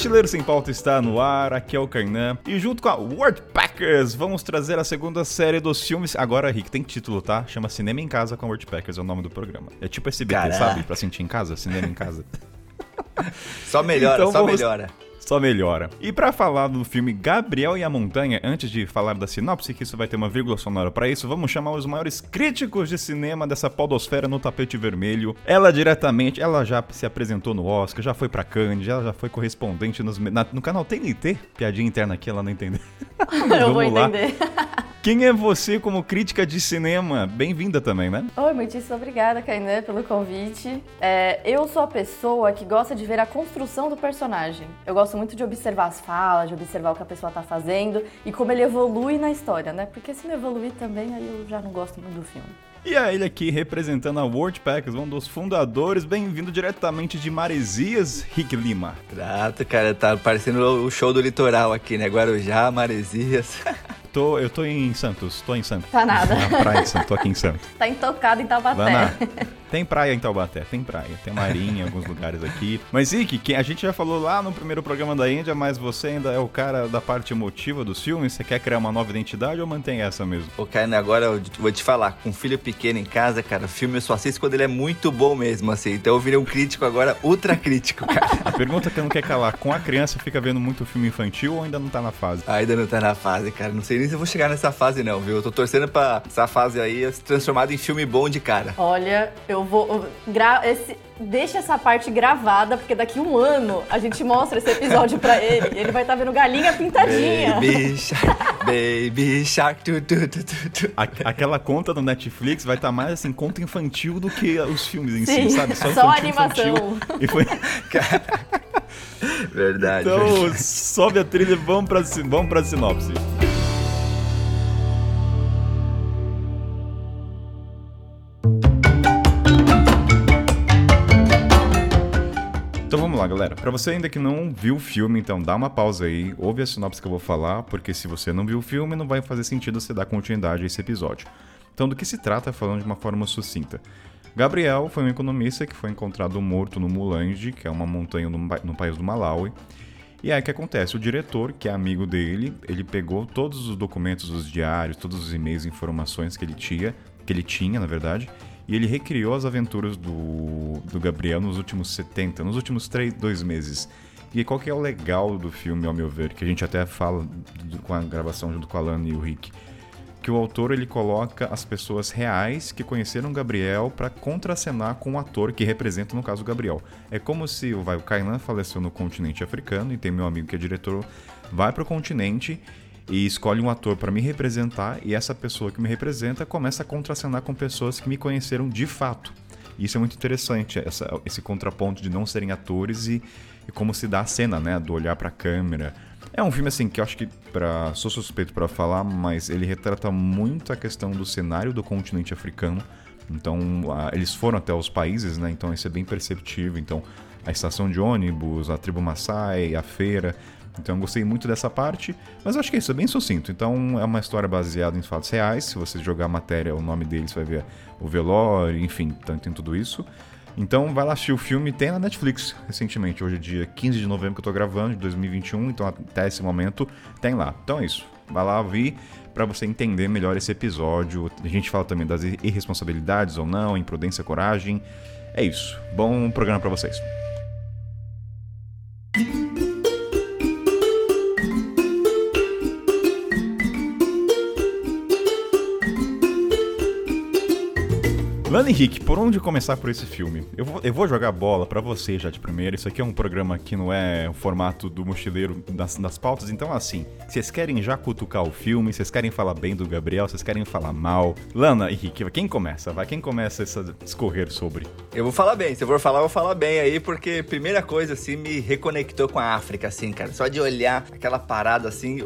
Mochileiro Sem Pauta está no ar, aqui é o Kainan. E junto com a Wordpackers, vamos trazer a segunda série dos filmes. Agora, Rick, tem título, tá? Chama Cinema em Casa com Wordpackers, é o nome do programa. É tipo SBT, Caraca. sabe? Pra sentir em casa, cinema em casa. só melhora, então, só vamos... melhora só melhora. E para falar do filme Gabriel e a Montanha, antes de falar da sinopse, que isso vai ter uma vírgula sonora para isso, vamos chamar os maiores críticos de cinema dessa podosfera no tapete vermelho. Ela diretamente, ela já se apresentou no Oscar, já foi pra Cannes, ela já foi correspondente nos, na, no canal TNT. Piadinha interna aqui, ela não entendeu. Eu vou entender. Quem é você como crítica de cinema? Bem-vinda também, né? Oi, muitíssimo obrigada, Kainé, pelo convite. É, eu sou a pessoa que gosta de ver a construção do personagem. Eu gosto muito de observar as falas, de observar o que a pessoa tá fazendo e como ele evolui na história, né? Porque se não evoluir também, aí eu já não gosto muito do filme. E a ele aqui representando a Wordpacks, um dos fundadores, bem-vindo diretamente de Maresias, Rick Lima. Exato, cara, tá parecendo o show do litoral aqui, né? Guarujá, Maresias. Tô, eu tô em Santos, tô em Santos. Tá nada. Na praia de Santos, tô aqui em Santos. Tá intocado em Taubaté. Tem praia em Taubaté, tem praia. Tem marinha em alguns lugares aqui. Mas, Ike, que a gente já falou lá no primeiro programa da Índia, mas você ainda é o cara da parte emotiva dos filmes? Você quer criar uma nova identidade ou mantém essa mesmo? Ô, cara, agora eu vou te falar, com um filho pequeno em casa, cara, o filme eu só assisto quando ele é muito bom mesmo, assim. Então eu virei um crítico agora, ultra crítico, cara. a pergunta que eu não quero calar, com a criança fica vendo muito filme infantil ou ainda não tá na fase? Ainda não tá na fase, cara. Não sei nem se eu vou chegar nessa fase não, viu? Eu tô torcendo pra essa fase aí se transformar em filme bom de cara. Olha, eu vou gra esse, deixa essa parte gravada, porque daqui um ano a gente mostra esse episódio pra ele. E ele vai estar tá vendo galinha pintadinha. Baby Shark, Baby Shark. Tu, tu, tu, tu. Aquela conta do Netflix vai estar tá mais assim, conta infantil do que os filmes em Sim, si, sabe? Só, só animação. E foi... verdade. Então, verdade. sobe a trilha e vamos pra, vamos pra sinopse. Lá, galera. Para você ainda que não viu o filme, então dá uma pausa aí, ouve a sinopse que eu vou falar, porque se você não viu o filme, não vai fazer sentido você dar continuidade a esse episódio. Então, do que se trata, falando de uma forma sucinta. Gabriel foi um economista que foi encontrado morto no Mulanje, que é uma montanha no, no país do Malawi. E aí o que acontece? O diretor, que é amigo dele, ele pegou todos os documentos, os diários, todos os e-mails, informações que ele tinha, que ele tinha, na verdade, e ele recriou as aventuras do, do Gabriel nos últimos 70, nos últimos 3, 2 meses. E qual que é o legal do filme, ao meu ver, que a gente até fala com a gravação junto com a Lana e o Rick, que o autor ele coloca as pessoas reais que conheceram Gabriel para contracenar com o ator que representa, no caso, Gabriel. É como se vai, o Kainan faleceu no continente africano e tem meu amigo que é diretor, vai para o continente e escolhe um ator para me representar e essa pessoa que me representa começa a contracenar com pessoas que me conheceram de fato. Isso é muito interessante, essa, esse contraponto de não serem atores e, e como se dá a cena, né, do olhar para a câmera. É um filme assim que eu acho que para sou suspeito para falar, mas ele retrata muito a questão do cenário do continente africano. Então, eles foram até os países, né? Então isso é bem perceptível. Então, a estação de ônibus, a tribo Maasai, a feira, então eu gostei muito dessa parte, mas acho que é isso, é bem sucinto. Então é uma história baseada em fatos reais. Se você jogar a matéria, o nome deles vai ver o velório, enfim, tem tudo isso. Então vai lá assistir o filme, tem na Netflix recentemente, hoje é dia 15 de novembro que eu tô gravando, de 2021, então até esse momento tem lá. Então é isso, vai lá ouvir para você entender melhor esse episódio. A gente fala também das irresponsabilidades ou não, imprudência, coragem. É isso. Bom programa para vocês. Lana Henrique, por onde começar por esse filme? Eu vou, eu vou jogar bola para você já de primeiro. Isso aqui é um programa que não é o formato do mochileiro das, das pautas. Então, assim, vocês querem já cutucar o filme, vocês querem falar bem do Gabriel, vocês querem falar mal. Lana Henrique, quem começa? Vai, quem começa essa discorrer sobre? Eu vou falar bem. Se eu for falar, eu vou falar bem aí, porque primeira coisa, assim, me reconectou com a África, assim, cara. Só de olhar aquela parada, assim,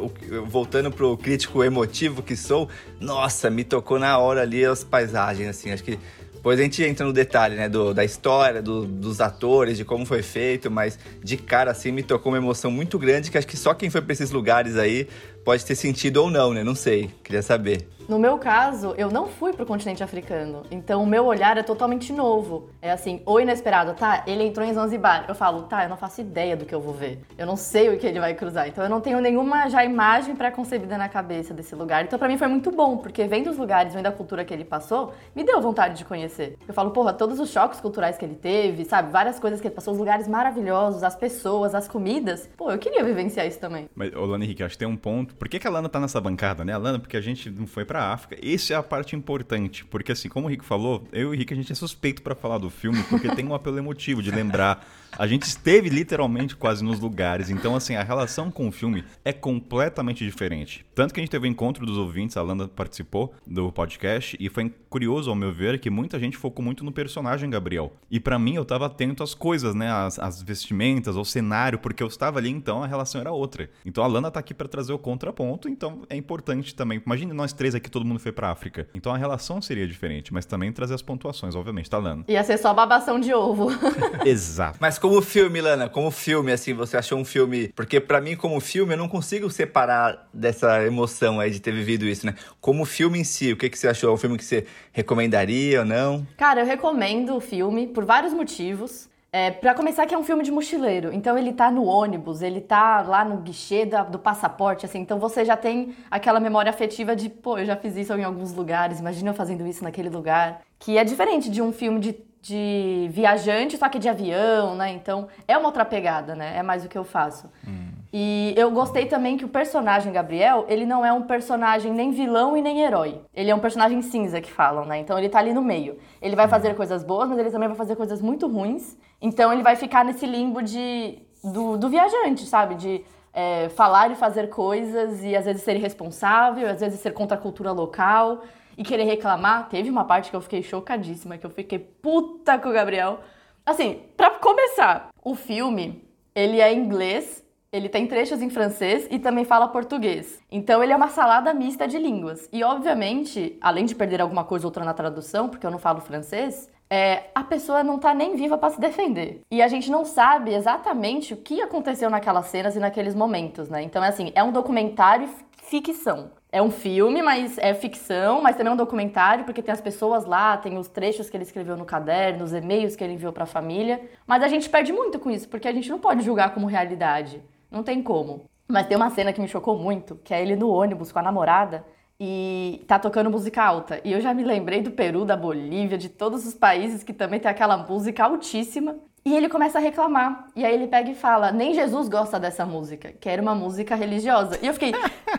voltando pro crítico emotivo que sou, nossa, me tocou na hora ali as paisagens, assim. Acho que depois a gente entra no detalhe, né, do, da história, do, dos atores, de como foi feito, mas de cara, assim, me tocou uma emoção muito grande que acho que só quem foi pra esses lugares aí pode ter sentido ou não, né? Não sei. Queria saber. No meu caso, eu não fui pro continente africano. Então o meu olhar é totalmente novo. É assim, ou inesperado, tá? Ele entrou em Zanzibar. Eu falo, tá, eu não faço ideia do que eu vou ver. Eu não sei o que ele vai cruzar. Então eu não tenho nenhuma já imagem pré-concebida na cabeça desse lugar. Então para mim foi muito bom, porque vendo os lugares, vendo a cultura que ele passou, me deu vontade de conhecer. Eu falo, porra, todos os choques culturais que ele teve, sabe? Várias coisas que ele passou, os lugares maravilhosos, as pessoas, as comidas. Pô, eu queria vivenciar isso também. Mas, ô Lana Henrique, acho que tem um ponto. Por que, que a Lana tá nessa bancada, né? A Lana, porque a gente não foi pra África. Essa é a parte importante. Porque, assim, como o Rico falou, eu e o Rico, a gente é suspeito para falar do filme, porque tem um apelo emotivo de lembrar. A gente esteve literalmente quase nos lugares. Então, assim, a relação com o filme é completamente diferente. Tanto que a gente teve o um encontro dos ouvintes, a Lana participou do podcast, e foi curioso, ao meu ver, que muita gente focou muito no personagem Gabriel. E para mim, eu tava atento às coisas, né? As, as vestimentas, ao cenário, porque eu estava ali, então a relação era outra. Então a Lana tá aqui para trazer o contraponto, então é importante também. Imagine nós três aqui, todo mundo foi pra África. Então a relação seria diferente, mas também trazer as pontuações, obviamente, tá, Lana? Ia ser só babação de ovo. Exato. Mas como filme, Lana, como filme, assim, você achou um filme. Porque para mim, como filme, eu não consigo separar dessa emoção aí de ter vivido isso, né? Como filme em si, o que, que você achou? É um filme que você recomendaria ou não? Cara, eu recomendo o filme por vários motivos. É, para começar, que é um filme de mochileiro. Então ele tá no ônibus, ele tá lá no guichê da, do passaporte, assim. Então você já tem aquela memória afetiva de, pô, eu já fiz isso em alguns lugares, imagina eu fazendo isso naquele lugar. Que é diferente de um filme de, de viajante, só que de avião, né? Então é uma outra pegada, né? É mais o que eu faço. Hum. E eu gostei também que o personagem Gabriel, ele não é um personagem nem vilão e nem herói. Ele é um personagem cinza que falam, né? Então ele tá ali no meio. Ele vai fazer coisas boas, mas ele também vai fazer coisas muito ruins. Então ele vai ficar nesse limbo de do, do viajante, sabe? De é, falar e fazer coisas e às vezes ser irresponsável, às vezes ser contra a cultura local e querer reclamar. Teve uma parte que eu fiquei chocadíssima, que eu fiquei puta com o Gabriel. Assim, para começar, o filme, ele é inglês ele tem trechos em francês e também fala português. Então ele é uma salada mista de línguas. E obviamente, além de perder alguma coisa ou outra na tradução, porque eu não falo francês, é, a pessoa não tá nem viva para se defender. E a gente não sabe exatamente o que aconteceu naquelas cenas e naqueles momentos, né? Então é assim, é um documentário ficção. É um filme, mas é ficção, mas também é um documentário, porque tem as pessoas lá, tem os trechos que ele escreveu no caderno, os e-mails que ele enviou para a família. Mas a gente perde muito com isso, porque a gente não pode julgar como realidade. Não tem como. Mas tem uma cena que me chocou muito, que é ele no ônibus com a namorada e tá tocando música alta. E eu já me lembrei do Peru, da Bolívia, de todos os países que também tem aquela música altíssima. E ele começa a reclamar. E aí ele pega e fala: Nem Jesus gosta dessa música, que era uma música religiosa. E eu fiquei.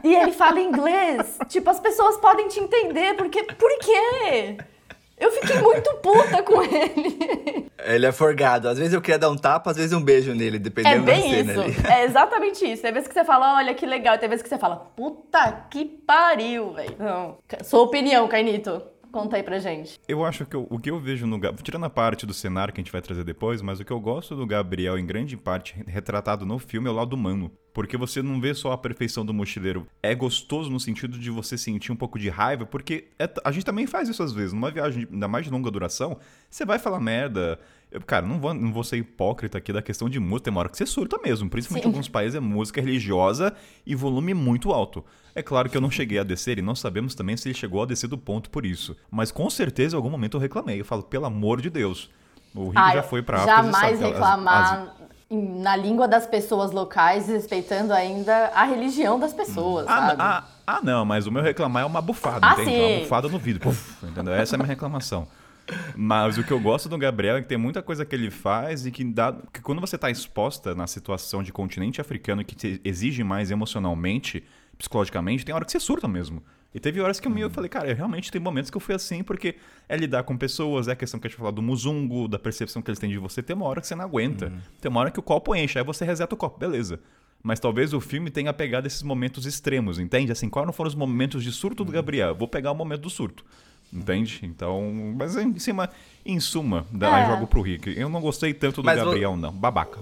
e ele fala inglês. Tipo, as pessoas podem te entender, porque. Por quê? Eu fiquei muito puta com ele. Ele é forgado. Às vezes eu queria dar um tapa, às vezes um beijo nele, dependendo é bem da cena isso. ali. É exatamente isso. Tem vezes que você fala, olha que legal. Tem vezes que você fala, puta que pariu, velho. Não. Sua opinião, Cainito. Conta aí pra gente. Eu acho que eu, o que eu vejo no tirando a parte do cenário que a gente vai trazer depois, mas o que eu gosto do Gabriel, em grande parte, retratado no filme, é o lado humano. Porque você não vê só a perfeição do mochileiro. É gostoso no sentido de você sentir um pouco de raiva, porque é, a gente também faz isso às vezes. Numa viagem ainda mais de longa duração, você vai falar merda. Eu, cara, não vou, não vou ser hipócrita aqui da questão de música. Tem uma hora que você surta mesmo. Principalmente em alguns países é música religiosa e volume muito alto. É claro que eu não cheguei a descer e não sabemos também se ele chegou a descer do ponto por isso. Mas com certeza em algum momento eu reclamei. Eu falo, pelo amor de Deus. O Rico ah, já foi pra África. Jamais reclamar as, as... na língua das pessoas locais, respeitando ainda a religião das pessoas, ah, sabe? Ah, ah, não, mas o meu reclamar é uma bufada, ah, entende? Sim. Uma bufada no vidro. Puf, entendeu? Essa é a minha reclamação. Mas o que eu gosto do Gabriel é que tem muita coisa que ele faz e que dá. que quando você está exposta na situação de continente africano que te exige mais emocionalmente, psicologicamente, tem hora que você surta mesmo. E teve horas que eu, eu falei, cara, eu realmente tem momentos que eu fui assim, porque é lidar com pessoas, é a questão que a gente falou do muzungo, da percepção que eles têm de você. Tem uma hora que você não aguenta. Uhum. Tem uma hora que o copo enche, aí você reseta o copo, beleza. Mas talvez o filme tenha pegado esses momentos extremos, entende? Assim, quais não foram os momentos de surto do uhum. Gabriel? Vou pegar o momento do surto. Entende? Então, mas em cima, em suma, é. jogo pro Rick. Eu não gostei tanto do mas Gabriel, não. Babaca.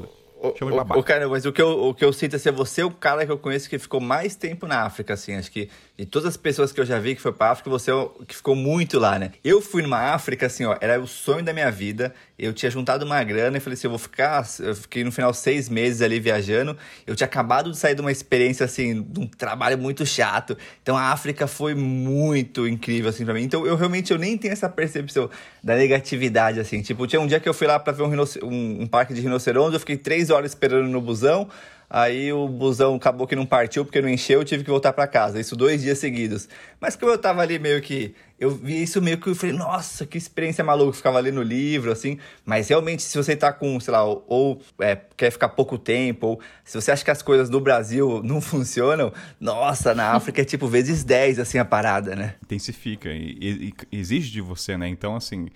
chama de babaca. O, cara, mas o que, eu, o que eu sinto assim, é você é o cara que eu conheço que ficou mais tempo na África, assim. Acho que de todas as pessoas que eu já vi que foi pra África, você é o que ficou muito lá, né? Eu fui numa África, assim, ó, era o sonho da minha vida. Eu tinha juntado uma grana e falei assim, eu vou ficar... Eu fiquei no final seis meses ali viajando. Eu tinha acabado de sair de uma experiência, assim, de um trabalho muito chato. Então a África foi muito incrível, assim, pra mim. Então eu realmente eu nem tenho essa percepção da negatividade, assim. Tipo, tinha um dia que eu fui lá pra ver um, um, um parque de rinoceronte, eu fiquei três horas esperando no busão. Aí o busão acabou que não partiu porque não encheu, eu tive que voltar para casa. Isso dois dias seguidos. Mas como eu tava ali meio que. Eu vi isso meio que eu falei, nossa, que experiência maluca. Ficava no livro, assim. Mas realmente, se você tá com, sei lá, ou, ou é, quer ficar pouco tempo, ou se você acha que as coisas no Brasil não funcionam, nossa, na África é tipo vezes 10, assim, a parada, né? Intensifica e, e, e exige de você, né? Então, assim,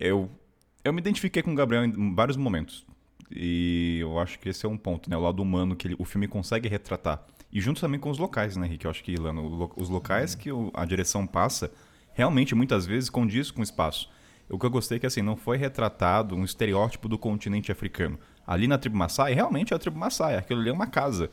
eu, eu me identifiquei com o Gabriel em vários momentos e eu acho que esse é um ponto, né? O lado humano que ele, o filme consegue retratar. E junto também com os locais, né, Rick? Eu acho que, Ilano, os locais que a direção passa, realmente, muitas vezes, condiz com o espaço. O que eu gostei é que, assim, não foi retratado um estereótipo do continente africano. Ali na tribo Maasai, realmente é a tribo Maasai. Aquilo ali é uma casa.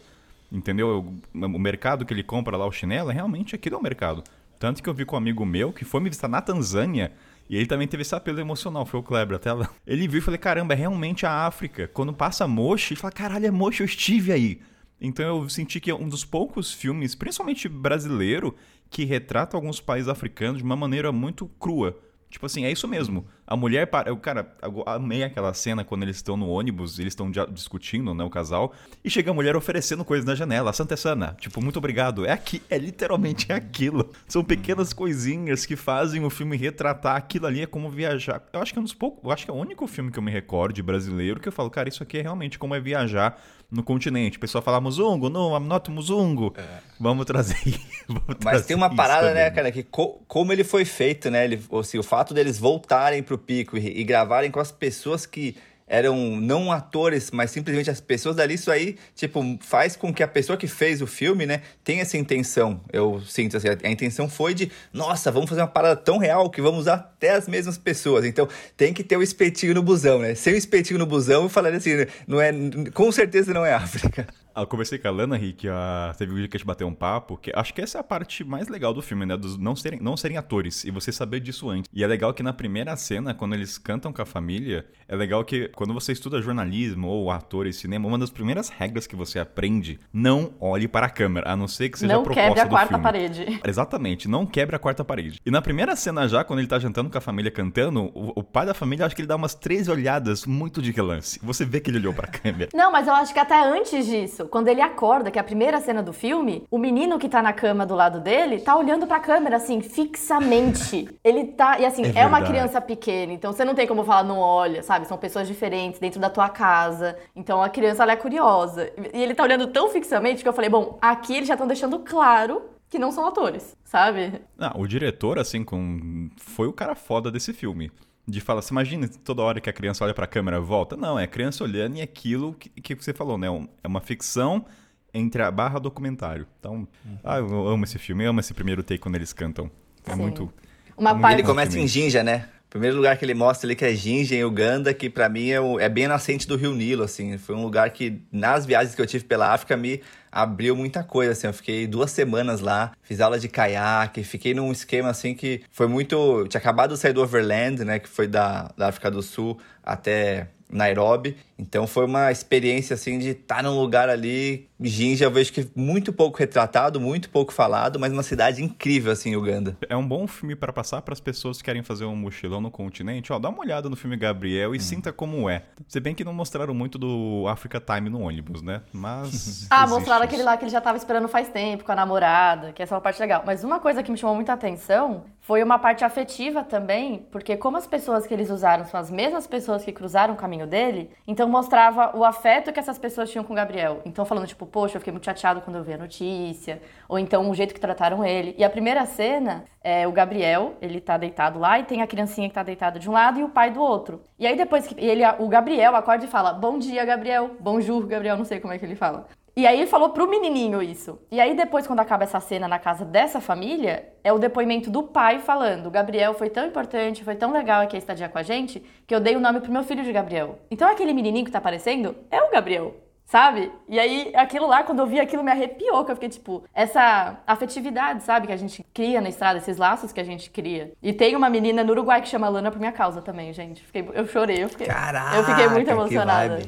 Entendeu? O mercado que ele compra lá, o chinelo, é realmente aquilo é o mercado. Tanto que eu vi com um amigo meu que foi me visitar na Tanzânia e ele também teve esse apelo emocional, foi o Kleber até lá. Ele viu e falei, caramba, é realmente a África. Quando passa Moshi, ele fala, caralho, é Moshi, eu estive aí. Então eu senti que é um dos poucos filmes, principalmente brasileiro, que retrata alguns países africanos de uma maneira muito crua. Tipo assim, é isso mesmo. A mulher para. Eu, cara, amei aquela cena quando eles estão no ônibus, eles estão discutindo, né, o casal, e chega a mulher oferecendo coisas na janela. Santa Sana, tipo, muito obrigado. É aqui, é literalmente aquilo. São pequenas coisinhas que fazem o filme retratar aquilo ali, é como viajar. Eu acho que é um dos poucos. Eu acho que é o único filme que eu me recordo de brasileiro que eu falo, cara, isso aqui é realmente como é viajar no continente. O pessoal fala Muzungo, não, I'm not Muzungo. É. Vamos trazer. Vamos Mas trazer tem uma parada, né, cara, que co como ele foi feito, né? Ele, assim, o fato deles voltarem pro pico e, e gravarem com as pessoas que eram não atores, mas simplesmente as pessoas dali, isso aí, tipo, faz com que a pessoa que fez o filme, né, tenha essa intenção. Eu sinto assim, a intenção foi de, nossa, vamos fazer uma parada tão real que vamos usar até as mesmas pessoas. Então, tem que ter o um espetinho no busão, né? Sem o espetinho no busão, eu falaria assim, não é, com certeza não é África. Ah, eu conversei com a Lana, Rick, a... teve um dia que a gente bateu um papo, que acho que essa é a parte mais legal do filme, né? Dos não serem, não serem atores, e você saber disso antes. E é legal que na primeira cena, quando eles cantam com a família, é legal que quando você estuda jornalismo ou ator e cinema, uma das primeiras regras que você aprende, não olhe para a câmera, a não ser que seja não a proposta quebre a quarta filme. parede. Exatamente, não quebre a quarta parede. E na primeira cena já, quando ele tá jantando com a família cantando, o, o pai da família, acho que ele dá umas três olhadas muito de relance. Você vê que ele olhou para a câmera. Não, mas eu acho que até antes disso, quando ele acorda, que é a primeira cena do filme, o menino que tá na cama do lado dele tá olhando pra câmera, assim, fixamente. Ele tá. E assim, é, é uma criança pequena, então você não tem como falar, não olha, sabe? São pessoas diferentes dentro da tua casa. Então a criança, ela é curiosa. E ele tá olhando tão fixamente que eu falei, bom, aqui eles já estão deixando claro que não são atores, sabe? Não, o diretor, assim, com... foi o cara foda desse filme de falar, você imagina toda hora que a criança olha para a câmera volta? Não, é a criança olhando e aquilo que, que você falou, né? É uma ficção entre a barra documentário. Então, uhum. ah, eu amo esse filme, eu amo esse primeiro take quando eles cantam. É Sim. muito. Uma é parte... Ele começa em Jinja, né? Primeiro lugar que ele mostra ali que é Jinja, em Uganda, que para mim é, o, é bem nascente do Rio Nilo, assim. Foi um lugar que, nas viagens que eu tive pela África, me abriu muita coisa, assim. Eu fiquei duas semanas lá, fiz aula de caiaque, fiquei num esquema, assim, que foi muito... Tinha acabado de sair do Overland, né, que foi da, da África do Sul até Nairobi. Então foi uma experiência assim de estar num lugar ali, Jinja, eu vejo que muito pouco retratado, muito pouco falado, mas uma cidade incrível assim, Uganda. É um bom filme para passar para as pessoas que querem fazer um mochilão no continente. Ó, dá uma olhada no filme Gabriel e hum. sinta como é. Se bem que não mostraram muito do Africa Time no ônibus, né? Mas Ah, mostraram aquele lá que ele já tava esperando faz tempo com a namorada, que essa é uma parte legal. Mas uma coisa que me chamou muita atenção foi uma parte afetiva também, porque como as pessoas que eles usaram são as mesmas pessoas que cruzaram o caminho dele, então mostrava o afeto que essas pessoas tinham com o Gabriel. Então falando tipo, poxa, eu fiquei muito chateado quando eu vi a notícia, ou então o jeito que trataram ele. E a primeira cena é o Gabriel, ele tá deitado lá e tem a criancinha que tá deitada de um lado e o pai do outro. E aí depois que ele o Gabriel acorda e fala: "Bom dia, Gabriel. Bonjour, Gabriel", não sei como é que ele fala. E aí ele falou pro menininho isso. E aí depois, quando acaba essa cena na casa dessa família, é o depoimento do pai falando: Gabriel foi tão importante, foi tão legal aqui a estadia com a gente, que eu dei o nome pro meu filho de Gabriel. Então aquele menininho que tá aparecendo é o Gabriel sabe? E aí, aquilo lá, quando eu vi aquilo, me arrepiou, que eu fiquei tipo, essa afetividade, sabe? Que a gente cria na estrada, esses laços que a gente cria. E tem uma menina no Uruguai que chama Lana por minha causa também, gente. Fiquei, eu chorei, eu fiquei. Caraca, eu fiquei muito emocionada.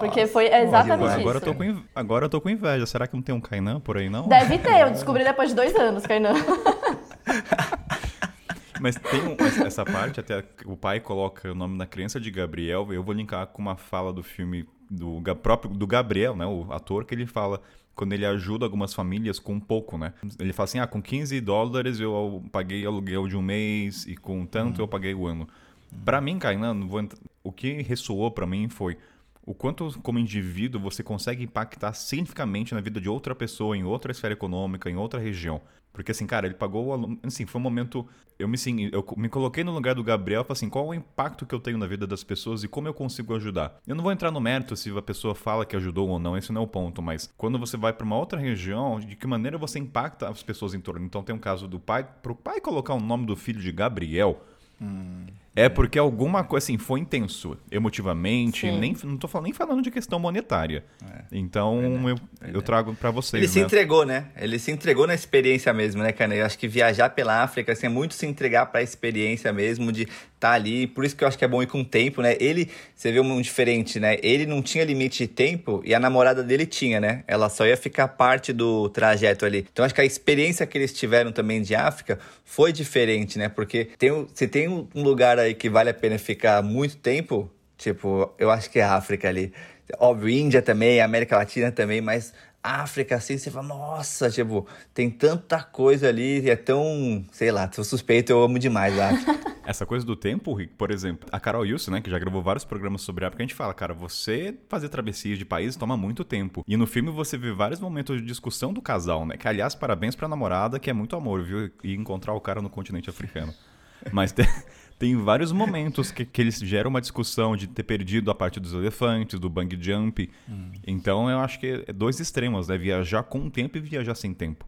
porque foi exatamente agora, agora isso. Eu tô com, agora eu tô com inveja. Será que não tem um Kainan por aí, não? Deve ter, eu descobri depois de dois anos, Kainan. Mas tem um, essa parte, até o pai coloca o nome da criança de Gabriel, eu vou linkar com uma fala do filme do próprio do Gabriel, né, o ator, que ele fala quando ele ajuda algumas famílias com pouco, né? Ele fala assim: ah, com 15 dólares eu paguei aluguel de um mês e com tanto eu paguei o ano. Para mim, Kainan, o que ressoou para mim foi o quanto, como indivíduo, você consegue impactar significativamente na vida de outra pessoa, em outra esfera econômica, em outra região. Porque, assim, cara, ele pagou. Assim, foi um momento. Eu me, assim, eu me coloquei no lugar do Gabriel e falei assim: qual é o impacto que eu tenho na vida das pessoas e como eu consigo ajudar? Eu não vou entrar no mérito se a pessoa fala que ajudou ou não, esse não é o ponto, mas quando você vai para uma outra região, de que maneira você impacta as pessoas em torno? Então, tem um caso do pai. Para o pai colocar o nome do filho de Gabriel. Hum. É porque alguma coisa assim foi intenso emotivamente, nem não tô falando, nem falando de questão monetária. É. Então eu, eu trago para vocês. Ele né? se entregou, né? Ele se entregou na experiência mesmo, né, cara? Eu acho que viajar pela África assim, é muito se entregar para a experiência mesmo de tá ali. Por isso que eu acho que é bom ir com tempo, né? Ele, você vê um diferente, né? Ele não tinha limite de tempo e a namorada dele tinha, né? Ela só ia ficar parte do trajeto ali. Então acho que a experiência que eles tiveram também de África foi diferente, né? Porque tem, se tem um lugar aí que vale a pena ficar muito tempo, tipo, eu acho que é a África ali. Óbvio, Índia também, América Latina também, mas África, assim, você fala, nossa, tipo, tem tanta coisa ali é tão, sei lá, sou suspeito, eu amo demais a África. Essa coisa do tempo, por exemplo, a Carol Wilson, né, que já gravou vários programas sobre África, a gente fala, cara, você fazer travessias de países toma muito tempo. E no filme você vê vários momentos de discussão do casal, né, que aliás, parabéns pra namorada, que é muito amor, viu, e encontrar o cara no continente africano. Mas tem tem vários momentos que, que eles geram uma discussão de ter perdido a parte dos elefantes, do bang jump. Hum. Então eu acho que é dois extremos, né? Viajar com tempo e viajar sem tempo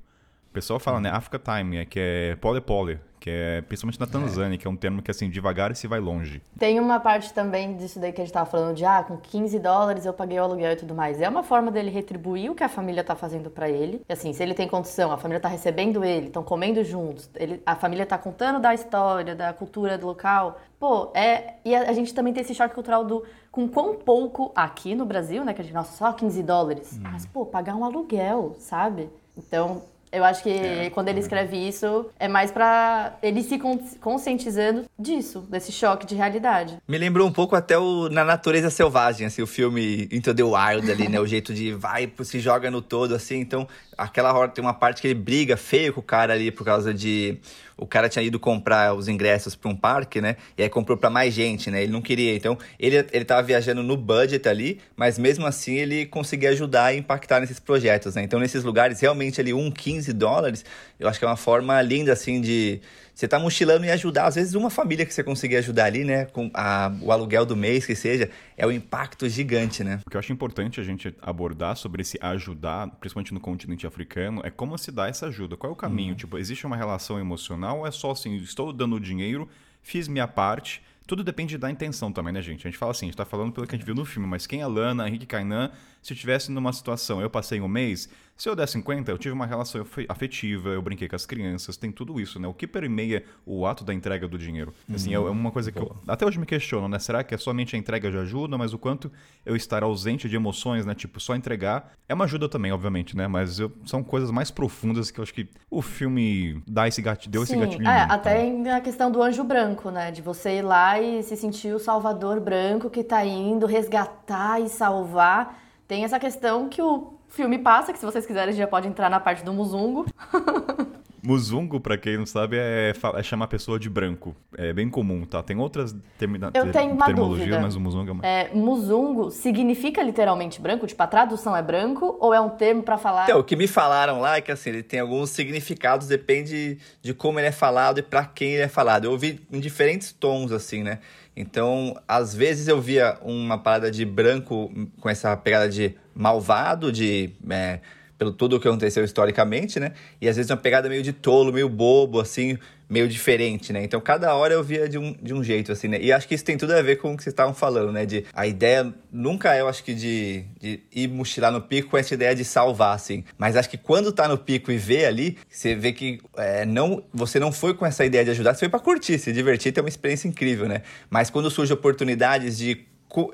pessoal fala, né, Africa Time, é, que é pole-pole, que é principalmente na Tanzânia, é. que é um termo que assim, devagar e se vai longe. Tem uma parte também disso daí que a gente tava falando de, ah, com 15 dólares eu paguei o aluguel e tudo mais. É uma forma dele retribuir o que a família tá fazendo para ele. E assim, se ele tem condição, a família tá recebendo ele, estão comendo juntos, ele, a família tá contando da história, da cultura do local. Pô, é. E a, a gente também tem esse choque cultural do com quão pouco aqui no Brasil, né? Que a gente, nossa, só 15 dólares. Hum. Mas, pô, pagar um aluguel, sabe? Então, eu acho que é. quando ele escreve isso, é mais para ele se conscientizando disso, desse choque de realidade. Me lembrou um pouco até o Na Natureza Selvagem, assim, o filme Into the Wild ali, né? o jeito de vai, se joga no todo, assim. Então, aquela hora tem uma parte que ele briga feio com o cara ali por causa de o cara tinha ido comprar os ingressos para um parque, né? E aí comprou para mais gente, né? Ele não queria. Então, ele, ele tava viajando no budget ali, mas mesmo assim ele conseguia ajudar e impactar nesses projetos, né? Então, nesses lugares, realmente ali, um 15 dólares, eu acho que é uma forma linda, assim, de você tá mochilando e ajudar. Às vezes, uma família que você conseguir ajudar ali, né? Com a, o aluguel do mês, que seja, é um impacto gigante, né? O que eu acho importante a gente abordar sobre esse ajudar, principalmente no continente africano, é como se dá essa ajuda. Qual é o caminho? Uhum. Tipo, existe uma relação emocional ou é só assim, estou dando dinheiro, fiz minha parte. Tudo depende da intenção também, né, gente? A gente fala assim, a gente tá falando pelo que a gente viu no filme, mas quem é Lana, Henrique Kainan, se eu estivesse numa situação, eu passei um mês, se eu der 50, eu tive uma relação afetiva, eu brinquei com as crianças, tem tudo isso, né? O que permeia o ato da entrega do dinheiro? Assim, é, é uma coisa que eu até hoje me questiono, né? Será que é somente a entrega de ajuda, mas o quanto eu estar ausente de emoções, né? Tipo, só entregar é uma ajuda também, obviamente, né? Mas eu, são coisas mais profundas que eu acho que o filme dá esse gatilho, deu Sim, esse gatilho. É, até a questão do anjo branco, né? De você ir lá e se sentir o salvador branco que tá indo resgatar e salvar. Tem essa questão que o filme passa, que se vocês quiserem já pode entrar na parte do Muzungo. Muzungo, pra quem não sabe, é, é, chamar a pessoa de branco. É bem comum, tá? Tem outras termina, Eu tenho uma terminologias, dúvida. mas o Muzungo é mais. É, muzungo significa literalmente branco? Tipo, a tradução é branco ou é um termo pra falar. Então, o que me falaram lá é que assim, ele tem alguns significados, depende de como ele é falado e pra quem ele é falado. Eu ouvi em diferentes tons, assim, né? Então, às vezes eu via uma parada de branco com essa pegada de malvado, de. É, pelo tudo o que aconteceu historicamente, né? E às vezes uma pegada meio de tolo, meio bobo, assim, meio diferente, né? Então cada hora eu via de um, de um jeito, assim, né? E acho que isso tem tudo a ver com o que vocês estavam falando, né? De a ideia nunca é, eu acho que, de, de ir mochilar no pico com essa ideia de salvar, assim. Mas acho que quando tá no pico e vê ali, você vê que é, não, você não foi com essa ideia de ajudar, você foi pra curtir, se divertir, ter uma experiência incrível, né? Mas quando surgem oportunidades de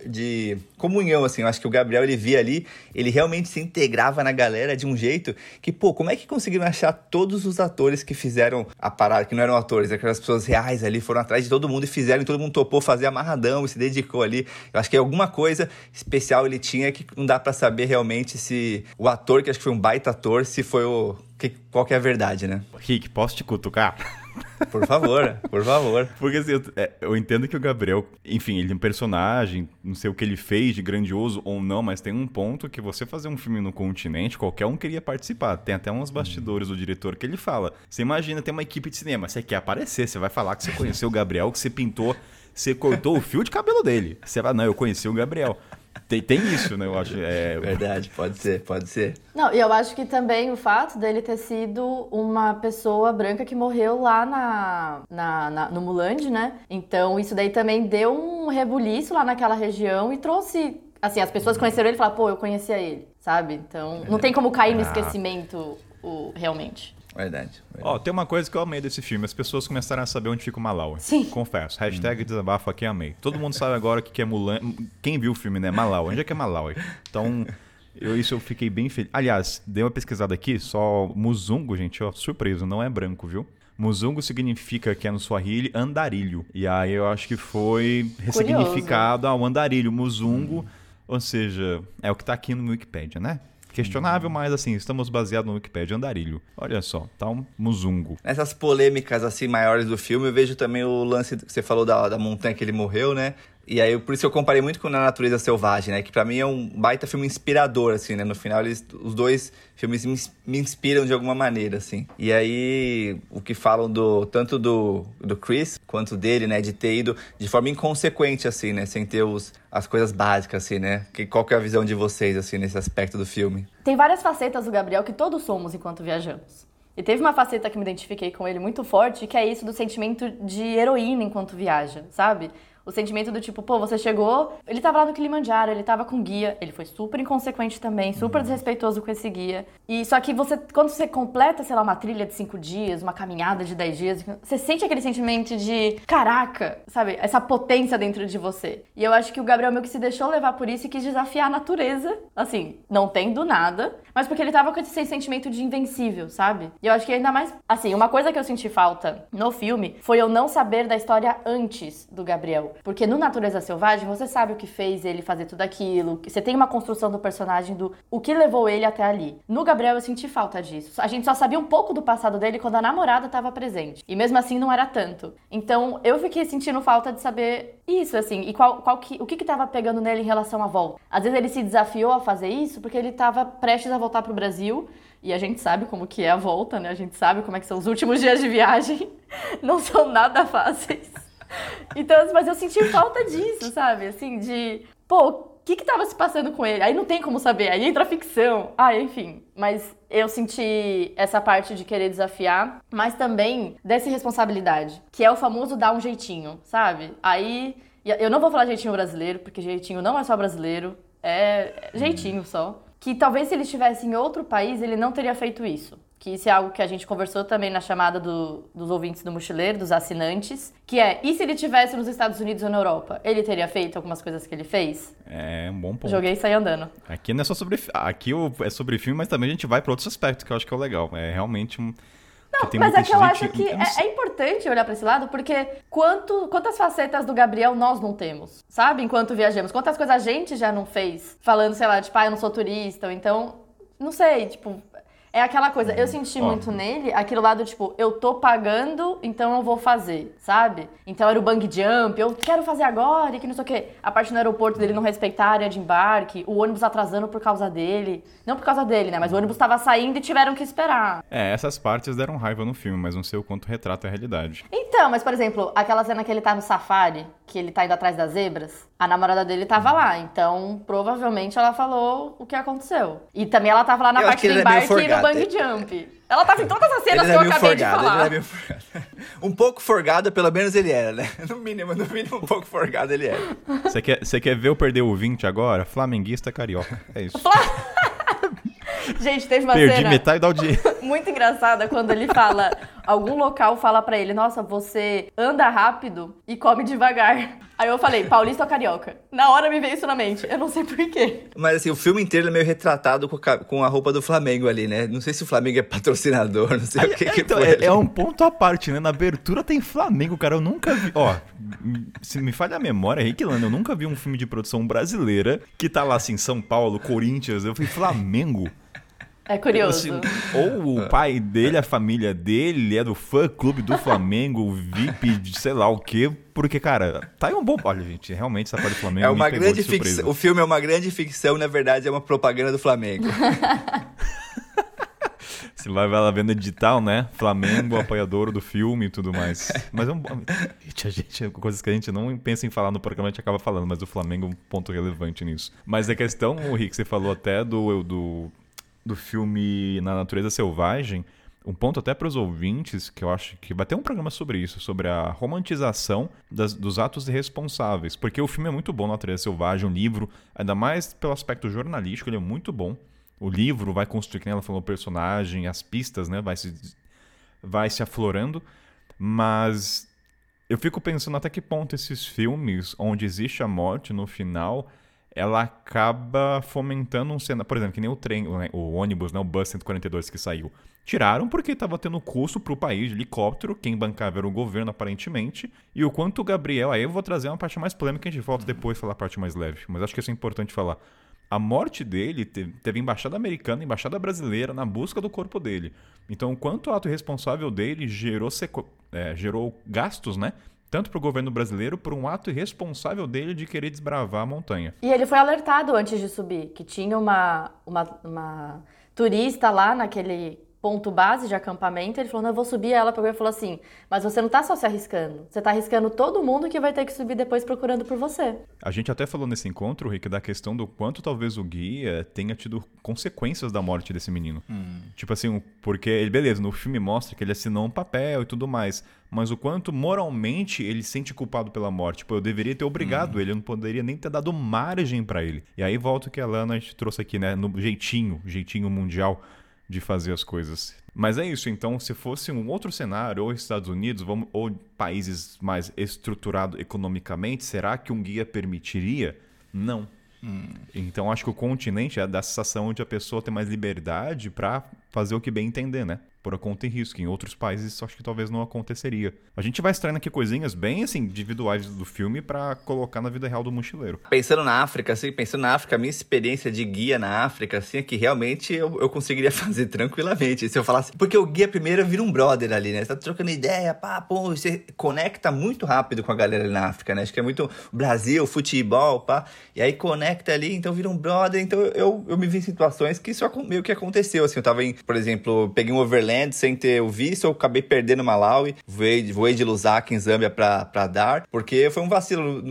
de comunhão, assim. Eu acho que o Gabriel, ele via ali, ele realmente se integrava na galera de um jeito que, pô, como é que conseguiram achar todos os atores que fizeram a parada, que não eram atores, aquelas pessoas reais ali, foram atrás de todo mundo e fizeram, e todo mundo topou fazer amarradão e se dedicou ali. Eu acho que alguma coisa especial ele tinha que não dá para saber realmente se o ator, que acho que foi um baita ator, se foi o. Que, qual que é a verdade, né? Rick, posso te cutucar? Por favor, por favor. Porque assim, eu, é, eu, entendo que o Gabriel, enfim, ele é um personagem, não sei o que ele fez de grandioso ou não, mas tem um ponto que você fazer um filme no continente, qualquer um queria participar. Tem até uns bastidores do diretor que ele fala. Você imagina ter uma equipe de cinema, você quer aparecer, você vai falar que você conheceu o Gabriel, que você pintou, você cortou o fio de cabelo dele. Você vai, não, eu conheci o Gabriel. Tem, tem isso, né? Eu acho. É... Verdade, pode ser, pode ser. Não, e eu acho que também o fato dele ter sido uma pessoa branca que morreu lá na, na, na no Muland, né? Então isso daí também deu um rebuliço lá naquela região e trouxe. Assim, as pessoas conheceram ele e falaram, pô, eu conhecia ele, sabe? Então não tem como cair no ah. esquecimento o, realmente. Verdade. verdade. Ó, tem uma coisa que eu amei desse filme. As pessoas começaram a saber onde fica o Malawi. Sim. Confesso. Hashtag hum. desabafo aqui amei. Todo mundo sabe agora o que é Mulan. Quem viu o filme, né? Malawi. Onde é que é Malawi? Então, eu, isso eu fiquei bem feliz. Aliás, dei uma pesquisada aqui, só Muzungo, gente, ó, surpreso, não é branco, viu? Muzungo significa que é no Swahili andarilho. E aí eu acho que foi ressignificado ao andarilho. Muzungo, hum. ou seja, é o que tá aqui no Wikipedia, né? Questionável, mas assim, estamos baseados no Wikipedia Andarilho. Olha só, tá um muzungo. Nessas polêmicas assim maiores do filme, eu vejo também o lance que você falou da, da montanha que ele morreu, né? E aí, por isso eu comparei muito com A Natureza Selvagem, né? Que para mim é um baita filme inspirador, assim, né? No final, eles, os dois filmes me inspiram de alguma maneira, assim. E aí, o que falam do tanto do, do Chris quanto dele, né? De ter ido de forma inconsequente, assim, né? Sem ter os, as coisas básicas, assim, né? Que, qual que é a visão de vocês, assim, nesse aspecto do filme? Tem várias facetas do Gabriel que todos somos enquanto viajamos. E teve uma faceta que me identifiquei com ele muito forte, que é isso do sentimento de heroína enquanto viaja, sabe? O sentimento do tipo, pô, você chegou, ele tava lá no Kilimanjaro, ele tava com guia, ele foi super inconsequente também, super uhum. desrespeitoso com esse guia. E só que você, quando você completa, sei lá, uma trilha de cinco dias, uma caminhada de dez dias, você sente aquele sentimento de, caraca, sabe? Essa potência dentro de você. E eu acho que o Gabriel meio que se deixou levar por isso e quis desafiar a natureza. Assim, não tem do nada, mas porque ele tava com esse sentimento de invencível, sabe? E eu acho que ainda mais, assim, uma coisa que eu senti falta no filme foi eu não saber da história antes do Gabriel. Porque no Natureza Selvagem, você sabe o que fez ele fazer tudo aquilo, você tem uma construção do personagem do o que levou ele até ali. No Gabriel eu senti falta disso. A gente só sabia um pouco do passado dele quando a namorada estava presente. E mesmo assim não era tanto. Então eu fiquei sentindo falta de saber isso, assim, e qual, qual que, o que estava pegando nele em relação à volta. Às vezes ele se desafiou a fazer isso porque ele estava prestes a voltar pro Brasil e a gente sabe como que é a volta, né? A gente sabe como é que são os últimos dias de viagem. Não são nada fáceis. Então, mas eu senti falta disso, sabe? Assim, de, pô, o que que tava se passando com ele? Aí não tem como saber, aí entra a ficção. Ah, enfim. Mas eu senti essa parte de querer desafiar, mas também dessa responsabilidade, que é o famoso dar um jeitinho, sabe? Aí, eu não vou falar jeitinho brasileiro, porque jeitinho não é só brasileiro, é jeitinho só. Que talvez se ele estivesse em outro país, ele não teria feito isso que isso é algo que a gente conversou também na chamada do, dos ouvintes do Mochileiro, dos assinantes, que é, e se ele tivesse nos Estados Unidos ou na Europa, ele teria feito algumas coisas que ele fez? É um bom ponto. Joguei e saí andando. Aqui não é só sobre aqui é sobre filme, mas também a gente vai para outros aspectos que eu acho que é o legal. É realmente um não, mas é que eu acho que é, é, importante olhar para esse lado, porque quanto, quantas facetas do Gabriel nós não temos, sabe? Enquanto viajamos. Quantas coisas a gente já não fez, falando, sei lá, tipo, ah, eu não sou turista, ou então, não sei, tipo, É aquela coisa, eu senti Ó. muito nele aquele lado, tipo, eu tô pagando, então eu vou fazer, sabe? Então era o bang jump, eu quero fazer agora e que não sei o quê. A parte no aeroporto dele não respeitar a área de embarque, o ônibus atrasando por causa dele. Não por causa dele, né? Mas o ônibus tava saindo e tiveram que esperar. É, essas partes deram raiva no filme, mas não sei o quanto retrata a realidade. Então, mas por exemplo, aquela cena que ele tá no safari, que ele tá indo atrás das zebras, a namorada dele tava lá, então provavelmente ela falou o que aconteceu. E também ela tava lá na Eu parte do ele é embarque e. bang jump. Ela tava em todas as cenas Ele que eu acabei de forgado, ele falar. era meio forgado. Um pouco forgado, pelo menos ele era, né? No mínimo, no mínimo, um pouco forgado ele era. Você quer, você quer ver eu perder o 20 agora? Flamenguista carioca. É isso. Gente, teve uma Perdi cena metade da audiência. muito engraçada quando ele fala, algum local fala pra ele, nossa, você anda rápido e come devagar. Aí eu falei, paulista ou carioca? Na hora me veio isso na mente, eu não sei porquê. Mas assim, o filme inteiro é meio retratado com a, ca- com a roupa do Flamengo ali, né? Não sei se o Flamengo é patrocinador, não sei o que, que Então, foi. é, é um ponto à parte, né? Na abertura tem Flamengo, cara. Eu nunca vi. Ó, se me falha a memória, Rick Lando, eu nunca vi um filme de produção brasileira que tá lá assim, São Paulo, Corinthians. Eu falei, Flamengo. É curioso. Assim, ou o pai dele, a família dele é do fã clube do Flamengo, VIP, de sei lá o quê. Porque, cara, tá aí um bom. Olha, gente, realmente essa parte do Flamengo É me uma pegou grande ficção. O filme é uma grande ficção, na verdade é uma propaganda do Flamengo. Se vai lá vendo edital, né? Flamengo, apoiador do filme e tudo mais. Mas é um bom. Gente, a gente, coisas que a gente não pensa em falar no programa, a gente acaba falando, mas o Flamengo é um ponto relevante nisso. Mas a questão, o Rick, você falou até do, do, do filme Na Natureza Selvagem. Um ponto até para os ouvintes, que eu acho que vai ter um programa sobre isso, sobre a romantização das- dos atos irresponsáveis. Porque o filme é muito bom, Natureza Selvagem, um livro, ainda mais pelo aspecto jornalístico, ele é muito bom. O livro vai construir, que ela falou, o personagem, as pistas, né? Vai se, vai se aflorando. Mas eu fico pensando até que ponto esses filmes, onde existe a morte no final, ela acaba fomentando um cenário. Por exemplo, que nem o trem, o, o ônibus, né? O Bus 142 que saiu. Tiraram porque estava tendo custo para o país de helicóptero, quem bancava era o governo, aparentemente. E o quanto o Gabriel. Aí eu vou trazer uma parte mais polêmica, a gente volta depois falar a parte mais leve. Mas acho que isso é importante falar. A morte dele te- teve embaixada americana, embaixada brasileira na busca do corpo dele. Então, o quanto o ato irresponsável dele gerou, é, gerou gastos, né? Tanto para o governo brasileiro, por um ato irresponsável dele de querer desbravar a montanha. E ele foi alertado antes de subir, que tinha uma, uma, uma turista lá naquele ponto base de acampamento. Ele falou: Não, eu vou subir. Ela pegou e falou assim: Mas você não tá só se arriscando, você tá arriscando todo mundo que vai ter que subir depois procurando por você. A gente até falou nesse encontro, Rick, da questão do quanto talvez o guia tenha tido consequências da morte desse menino. Tipo assim, porque ele, beleza, no filme mostra que ele assinou um papel e tudo mais, mas o quanto moralmente ele se sente culpado pela morte. Tipo, eu deveria ter obrigado ele, eu não poderia nem ter dado margem pra ele. E aí volta o que a Lana a gente trouxe aqui, né, no jeitinho, jeitinho mundial de fazer as coisas. Mas é isso, então, se fosse um outro cenário, ou Estados Unidos, vamos, ou países mais estruturados economicamente, será que um guia permitiria? Não. Então, acho que o continente é da sensação de a pessoa ter mais liberdade para fazer o que bem entender, né? Por a conta e risco. Em outros países, acho que talvez não aconteceria. A gente vai extraindo aqui coisinhas bem, assim, individuais do filme para colocar na vida real do mochileiro. Pensando na África, assim, pensando na África, a minha experiência de guia na África, assim, é que realmente eu, eu conseguiria fazer tranquilamente. Se eu falasse. Porque o guia primeiro vira um brother ali, né? Você tá trocando ideia, pá, pô, você conecta muito rápido com a galera ali na África, né? Acho que é muito Brasil, futebol, pá. E aí conecta ali, então vira um brother. Então eu, eu me vi em situações que isso meio que aconteceu, assim. Eu tava em, por exemplo, peguei um overland sem ter o visto, eu acabei perdendo Malawi, voei, voei de Lusaka em Zâmbia pra dar, porque foi um vacilo,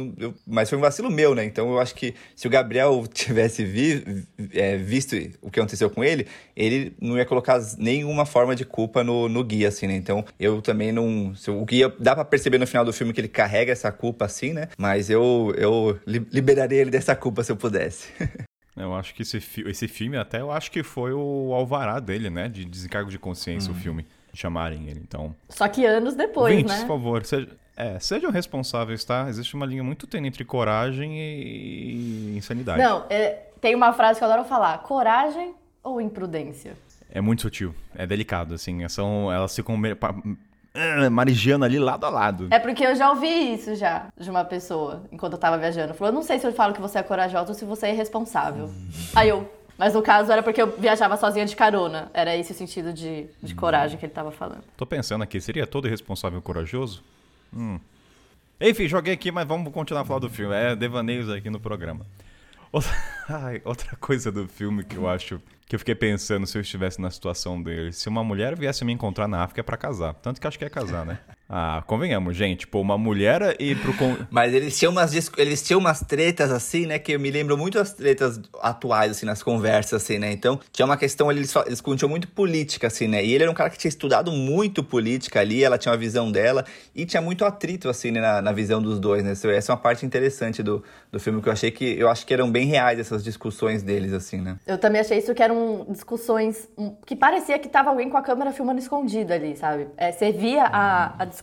mas foi um vacilo meu, né? Então eu acho que se o Gabriel tivesse vi- é, visto o que aconteceu com ele, ele não ia colocar nenhuma forma de culpa no, no guia, assim, né? Então eu também não. O guia dá pra perceber no final do filme que ele carrega essa culpa, assim, né? Mas eu, eu li- liberaria ele dessa culpa se eu pudesse. Eu acho que esse, fi- esse filme até eu acho que foi o alvará dele, né? De desencargo de consciência, o filme. Chamarem ele. Então, Só que anos depois, ouvintes, né? por favor, seja, é, sejam responsáveis, tá? Existe uma linha muito tênue entre coragem e insanidade. Não, é, tem uma frase que eu adoro falar: coragem ou imprudência? É muito sutil, é delicado, assim. São, elas ficam ah, marigiando ali lado a lado. É porque eu já ouvi isso já de uma pessoa enquanto eu tava viajando. Falou, eu não sei se eu falo que você é corajosa ou se você é irresponsável. Aí eu, Mas no caso era porque eu viajava sozinha de carona. Era esse o sentido de, de coragem que ele tava falando. Tô pensando aqui, seria todo irresponsável corajoso? Hum. Enfim, joguei aqui, mas vamos continuar a falar do filme. É devaneios aqui no programa. Outra, ai, outra coisa do filme que eu acho que eu fiquei pensando se eu estivesse na situação dele. Se uma mulher viesse me encontrar na África é pra casar. Tanto que acho que é casar, né? Ah, convenhamos, gente. Pô, uma mulher ir pro. Mas eles tinham umas, eles tinham umas tretas assim, né? Que eu me lembro muito das tretas atuais, assim, nas conversas, assim, né? Então, tinha uma questão ali, eles, eles discutiam muito política, assim, né? E ele era um cara que tinha estudado muito política ali, ela tinha uma visão dela, e tinha muito atrito, assim, né, na, na visão dos dois, né? Essa é uma parte interessante do, do filme que eu achei que. Eu acho que eram bem reais essas discussões deles, assim, né? Eu também achei isso que eram discussões que parecia que tava alguém com a câmera filmando escondido ali, sabe? É, você via a, a discussão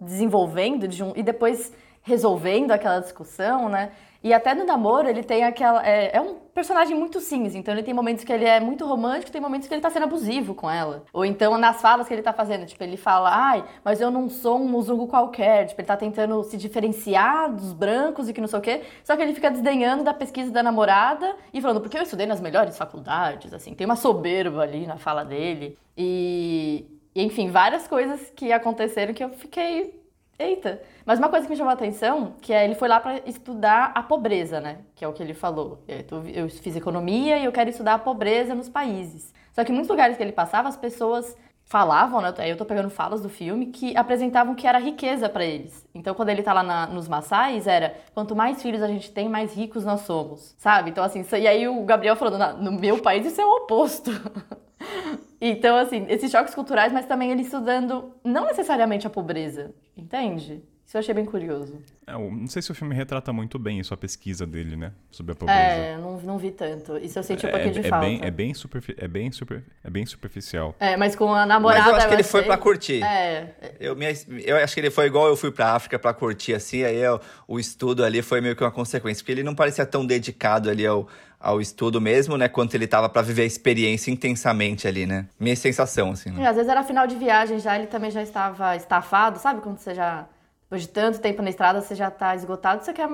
desenvolvendo de um, e depois resolvendo aquela discussão, né? E até no namoro ele tem aquela. É, é, um personagem muito cinza, então ele tem momentos que ele é muito romântico, tem momentos que ele tá sendo abusivo com ela. Ou então nas falas que ele tá fazendo, tipo, ele fala, ai, mas eu não sou um musungo qualquer. Tipo, ele tá tentando se diferenciar dos brancos e que não sei o quê. Só que ele fica desdenhando da pesquisa da namorada e falando, porque eu estudei nas melhores faculdades, assim, tem uma soberba ali na fala dele. E. Enfim, várias coisas que aconteceram que eu fiquei Eita! Mas uma coisa que me chamou a atenção, que é ele foi lá para estudar a pobreza, né? Que é o que ele falou. Eu fiz economia e eu quero estudar a pobreza nos países. Só que em muitos lugares que ele passava, as pessoas falavam, né? Eu tô pegando falas do filme, que apresentavam que era riqueza para eles. Então, quando ele tá lá na, nos Maçais, era quanto mais filhos a gente tem, mais ricos nós somos, sabe? Então, assim, e aí o Gabriel falando, no meu país isso é o oposto. Então, assim, esses choques culturais, mas também ele estudando não necessariamente a pobreza, entende? Isso eu achei bem curioso. É, não sei se o filme retrata muito bem isso, a pesquisa dele, né? Sobre a pobreza. É, não, não vi tanto. Isso eu senti um é, pouquinho de é falta. Bem, é, bem é, bem super, é bem superficial. É, mas com a namorada... Mas eu acho que ele foi pra curtir. É. Eu, minha, eu acho que ele foi igual eu fui pra África pra curtir, assim. Aí eu, o estudo ali foi meio que uma consequência. Porque ele não parecia tão dedicado ali ao, ao estudo mesmo, né? Quanto ele tava para viver a experiência intensamente ali, né? Minha sensação, assim. Né? É, às vezes era final de viagem já, ele também já estava estafado, sabe? Quando você já depois de tanto tempo na estrada, você já tá esgotado, você quer.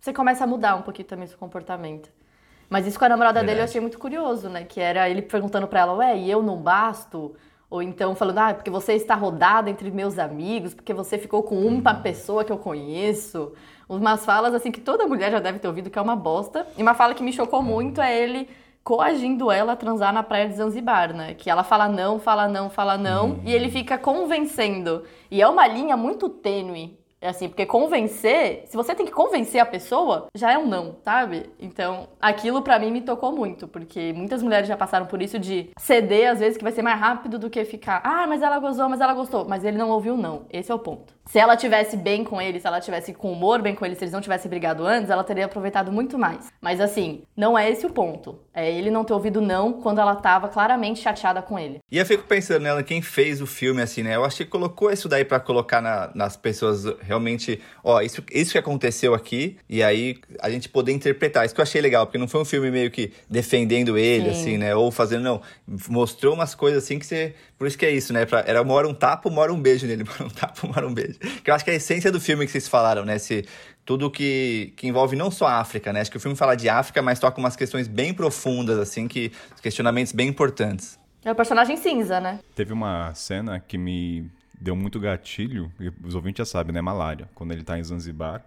Você começa a mudar um pouquinho também seu comportamento. Mas isso com a namorada Verdade. dele eu achei muito curioso, né? Que era ele perguntando pra ela, ué, e eu não basto? Ou então falando, ah, porque você está rodada entre meus amigos, porque você ficou com uma uhum. pessoa que eu conheço. Umas falas assim que toda mulher já deve ter ouvido que é uma bosta. E uma fala que me chocou muito é ele coagindo ela a transar na praia de Zanzibar, né? Que ela fala não, fala não, fala não, uhum. e ele fica convencendo. E é uma linha muito tênue é assim, porque convencer, se você tem que convencer a pessoa, já é um não, sabe? Então, aquilo para mim me tocou muito, porque muitas mulheres já passaram por isso de ceder, às vezes, que vai ser mais rápido do que ficar, ah, mas ela gostou, mas ela gostou, mas ele não ouviu não. Esse é o ponto. Se ela tivesse bem com ele, se ela tivesse com humor bem com ele, se eles não tivessem brigado antes, ela teria aproveitado muito mais. Mas assim, não é esse o ponto. É ele não ter ouvido não quando ela tava claramente chateada com ele. E eu fico pensando nela, quem fez o filme assim, né? Eu acho que colocou isso daí para colocar na, nas pessoas realmente, ó, isso, isso que aconteceu aqui, e aí a gente poder interpretar. Isso que eu achei legal, porque não foi um filme meio que defendendo ele, Sim. assim, né? Ou fazendo, não. Mostrou umas coisas assim que você. Por isso que é isso, né? Pra, era uma hora um tapa, uma hora um beijo nele. Uma hora um tapa, uma hora um beijo. Que eu acho que é a essência do filme que vocês falaram, né? Se, tudo que, que envolve não só a África, né? Acho que o filme fala de África, mas toca umas questões bem profundas, assim, que questionamentos bem importantes. É o personagem cinza, né? Teve uma cena que me deu muito gatilho, e os ouvintes já sabem, né? Malária, quando ele tá em Zanzibar.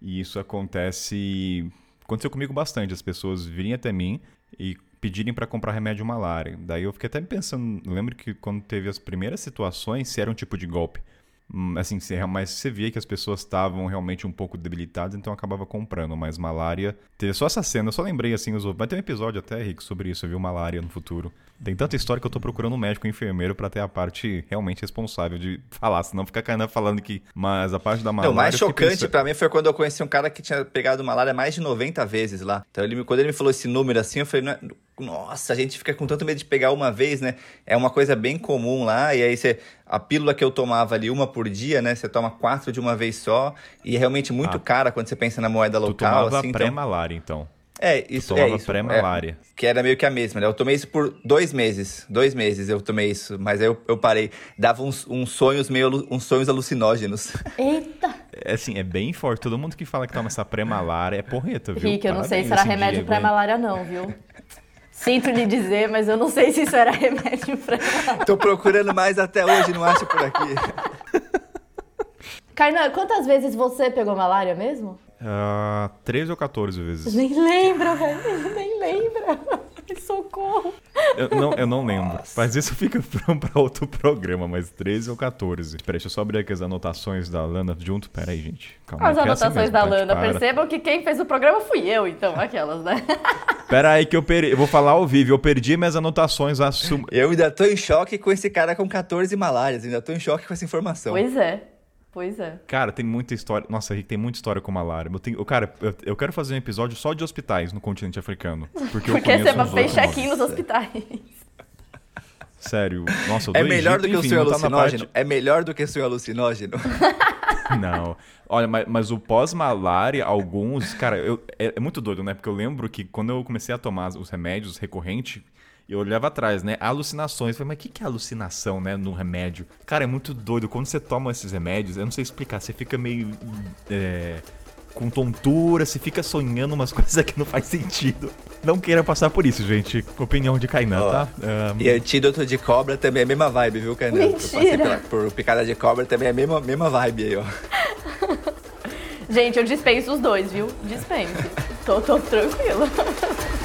E isso acontece. Aconteceu comigo bastante. As pessoas virem até mim e pedirem para comprar remédio malária. Daí eu fiquei até pensando. Lembro que quando teve as primeiras situações, se era um tipo de golpe. Hum, assim, mas você via que as pessoas estavam realmente um pouco debilitadas, então acabava comprando. Mas malária. Teve só essa cena, eu só lembrei assim, os... vai ter um episódio até, Rick, sobre isso, viu? Malária no futuro. Tem tanta história que eu tô procurando um médico um enfermeiro para ter a parte realmente responsável de falar, senão fica caindo falando que. Mas a parte da malária. O mais chocante pensando... para mim foi quando eu conheci um cara que tinha pegado malária mais de 90 vezes lá. Então, ele, quando ele me falou esse número assim, eu falei, nossa, a gente fica com tanto medo de pegar uma vez, né? É uma coisa bem comum lá, e aí você. A pílula que eu tomava ali, uma por dia, né? Você toma quatro de uma vez só, e é realmente muito ah. cara quando você pensa na moeda local. Tu tomava assim, então pré-malária, então. É, isso. Tu tomava é pré-malária. É, que era meio que a mesma, né? Eu tomei isso por dois meses. Dois meses eu tomei isso, mas aí eu, eu parei. Dava uns, uns sonhos meio uns sonhos alucinógenos. Eita! É assim, é bem forte. Todo mundo que fala que toma essa pré-malária é porreta, viu? Rick, eu não sei se era remédio pré-malária, não, viu? Sinto lhe dizer, mas eu não sei se isso era remédio pra ela. Tô procurando mais até hoje, não acho por aqui. Kainan, quantas vezes você pegou malária mesmo? Uh, 13 ou 14 vezes. Nem lembra, velho. Nem lembra. Socorro. Eu não, eu não lembro. Mas isso fica pra outro programa, mas 13 ou 14. Peraí, deixa eu só abrir aqui as anotações da Lana junto. Peraí, gente. Calma, as anotações é assim mesmo, da Lana. Percebam que quem fez o programa fui eu, então, aquelas, né? Peraí que eu perdi. Eu vou falar ao vivo. Eu perdi minhas anotações. Assum... Eu ainda tô em choque com esse cara com 14 malárias. Ainda tô em choque com essa informação. Pois é. Pois é. Cara, tem muita história. Nossa, Rick, tem muita história com malária. Eu tenho... Cara, eu, eu quero fazer um episódio só de hospitais no continente africano. Porque, porque você fez check-in nos hospitais. Sério. Nossa, eu É melhor do que Enfim, o seu alucinógeno? Parte... É melhor do que o seu alucinógeno? Não. Olha, mas, mas o pós-malária, alguns. Cara, eu, é, é, muito doido, né? Porque eu lembro que quando eu comecei a tomar os remédios recorrente, eu olhava atrás, né? Alucinações. Eu falei, mas o que, que é alucinação, né? No remédio? Cara, é muito doido. Quando você toma esses remédios, eu não sei explicar, você fica meio. É, com tontura, você fica sonhando umas coisas que não faz sentido. Não queira passar por isso, gente. Opinião de Kainan, oh, tá? Um... E antídoto de cobra também é a mesma vibe, viu, Kainan? Mentira. Eu passei pela, por picada de cobra também é a mesma, mesma vibe aí, ó. gente, eu dispenso os dois, viu? Dispenso. tô, tô tranquila.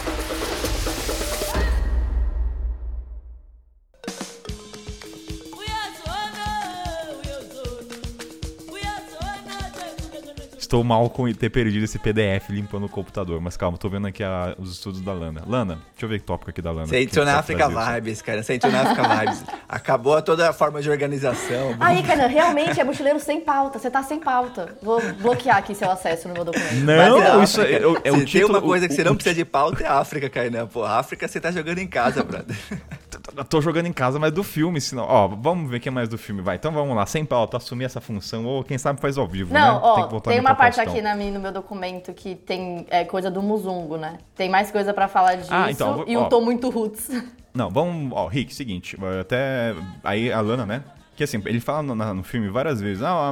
Estou mal com ter perdido esse PDF limpando o computador. Mas calma, tô vendo aqui a, os estudos da Lana. Lana, deixa eu ver que tópico aqui da Lana. Central África Vibes, cara. Central África Vibes. Acabou toda a forma de organização. Aí, cara, realmente é mochileiro sem pauta. Você tá sem pauta. Vou bloquear aqui seu acesso no meu documento. Não, é isso é, é, é o título. Tem uma coisa que você não precisa de pauta, é África, Kainan. Pô, África você tá jogando em casa, brother. tô jogando em casa, mas do filme, senão. Ó, vamos ver o que é mais do filme, vai. Então vamos lá, sem pauta, assumir essa função, ou quem sabe faz ao vivo, não, né? Ó, tem, tem uma parte aqui na, no meu documento que tem é, coisa do Muzungo, né? Tem mais coisa para falar disso ah, então, e ó, um tom muito roots. Não, vamos. Ó, Rick, seguinte, até. Aí a Lana, né? Que assim, ele fala no, no filme várias vezes: Ah,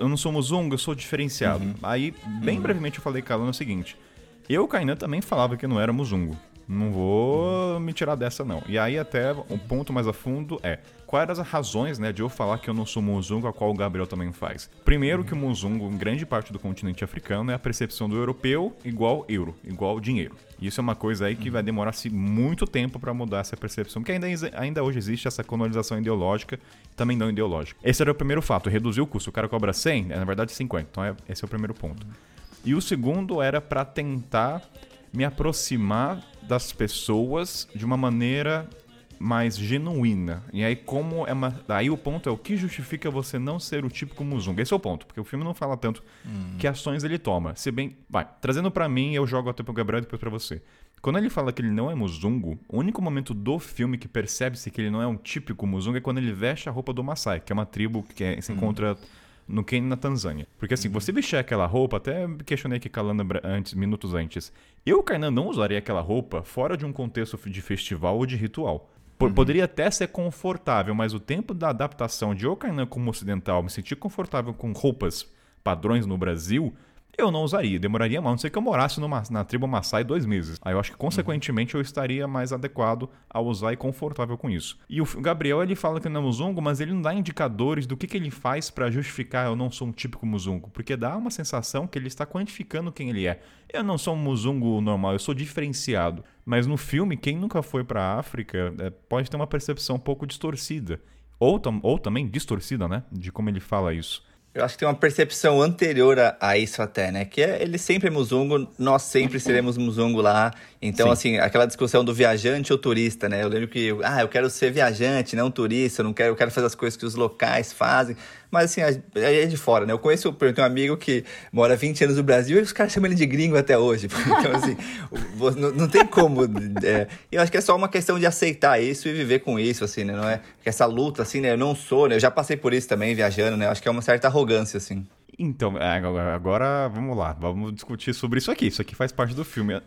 eu não sou Muzungo, eu sou diferenciado. Uhum. Aí, bem uhum. brevemente, eu falei com a Lana o seguinte: Eu, Kainan, também falava que não era Muzungo. Não vou me tirar dessa, não. E aí, até um ponto mais a fundo é: quais as razões né, de eu falar que eu não sou Muzungo, a qual o Gabriel também faz? Primeiro, que o Muzungo, em grande parte do continente africano, é a percepção do europeu igual euro, igual dinheiro. Isso é uma coisa aí que vai demorar-se muito tempo para mudar essa percepção, porque ainda, ainda hoje existe essa colonização ideológica também não ideológica. Esse era o primeiro fato, reduzir o custo. O cara cobra 100, é, na verdade 50. Então, é, esse é o primeiro ponto. E o segundo era para tentar me aproximar das pessoas de uma maneira mais genuína. E aí como é uma, aí o ponto é o que justifica você não ser o típico Muzunga. Esse é o ponto, porque o filme não fala tanto hum. que ações ele toma. Se bem, vai, trazendo para mim, eu jogo até pro Gabriel e depois para você. Quando ele fala que ele não é Muzungo, o único momento do filme que percebe-se que ele não é um típico Muzungo é quando ele veste a roupa do Maasai, que é uma tribo que é, se hum. No Quênia na Tanzânia. Porque assim, você vestir aquela roupa, até questionei aqui com a Lana antes, minutos antes. Eu, Kainan, não usaria aquela roupa fora de um contexto de festival ou de ritual. Uhum. Poderia até ser confortável, mas o tempo da adaptação de eu, Kainan, como ocidental, me sentir confortável com roupas padrões no Brasil, eu não usaria. Demoraria mais, a não ser que eu morasse numa, na tribo Maasai dois meses. Aí eu acho que, consequentemente, eu estaria mais adequado a usar e confortável com isso. E o Gabriel, ele fala que não é muzungo, mas ele não dá indicadores do que, que ele faz para justificar eu não sou um típico muzungo. Porque dá uma sensação que ele está quantificando quem ele é. Eu não sou um muzungo normal, eu sou diferenciado. Mas no filme, quem nunca foi para a África é, pode ter uma percepção um pouco distorcida. Ou, ou também distorcida, né? De como ele fala isso. Eu acho que tem uma percepção anterior a, a, isso até, né? Que é ele sempre é musungo, nós sempre seremos musungo lá. Então, Sim. assim, aquela discussão do viajante ou turista, né? Eu lembro que, ah, eu quero ser viajante, não turista, eu não quero, eu quero fazer as coisas que os locais fazem. Mas assim, aí é de fora, né? Eu conheço, eu tenho um amigo que mora 20 anos no Brasil e os caras chamam ele de gringo até hoje. Então, assim, não, não, tem como. É, eu acho que é só uma questão de aceitar isso e viver com isso, assim, né? Não é que essa luta, assim, né? Eu não sou, né? Eu já passei por isso também, viajando, né? Eu acho que é uma certa arrogância, assim. Então, é, agora vamos lá, vamos discutir sobre isso aqui. Isso aqui faz parte do filme.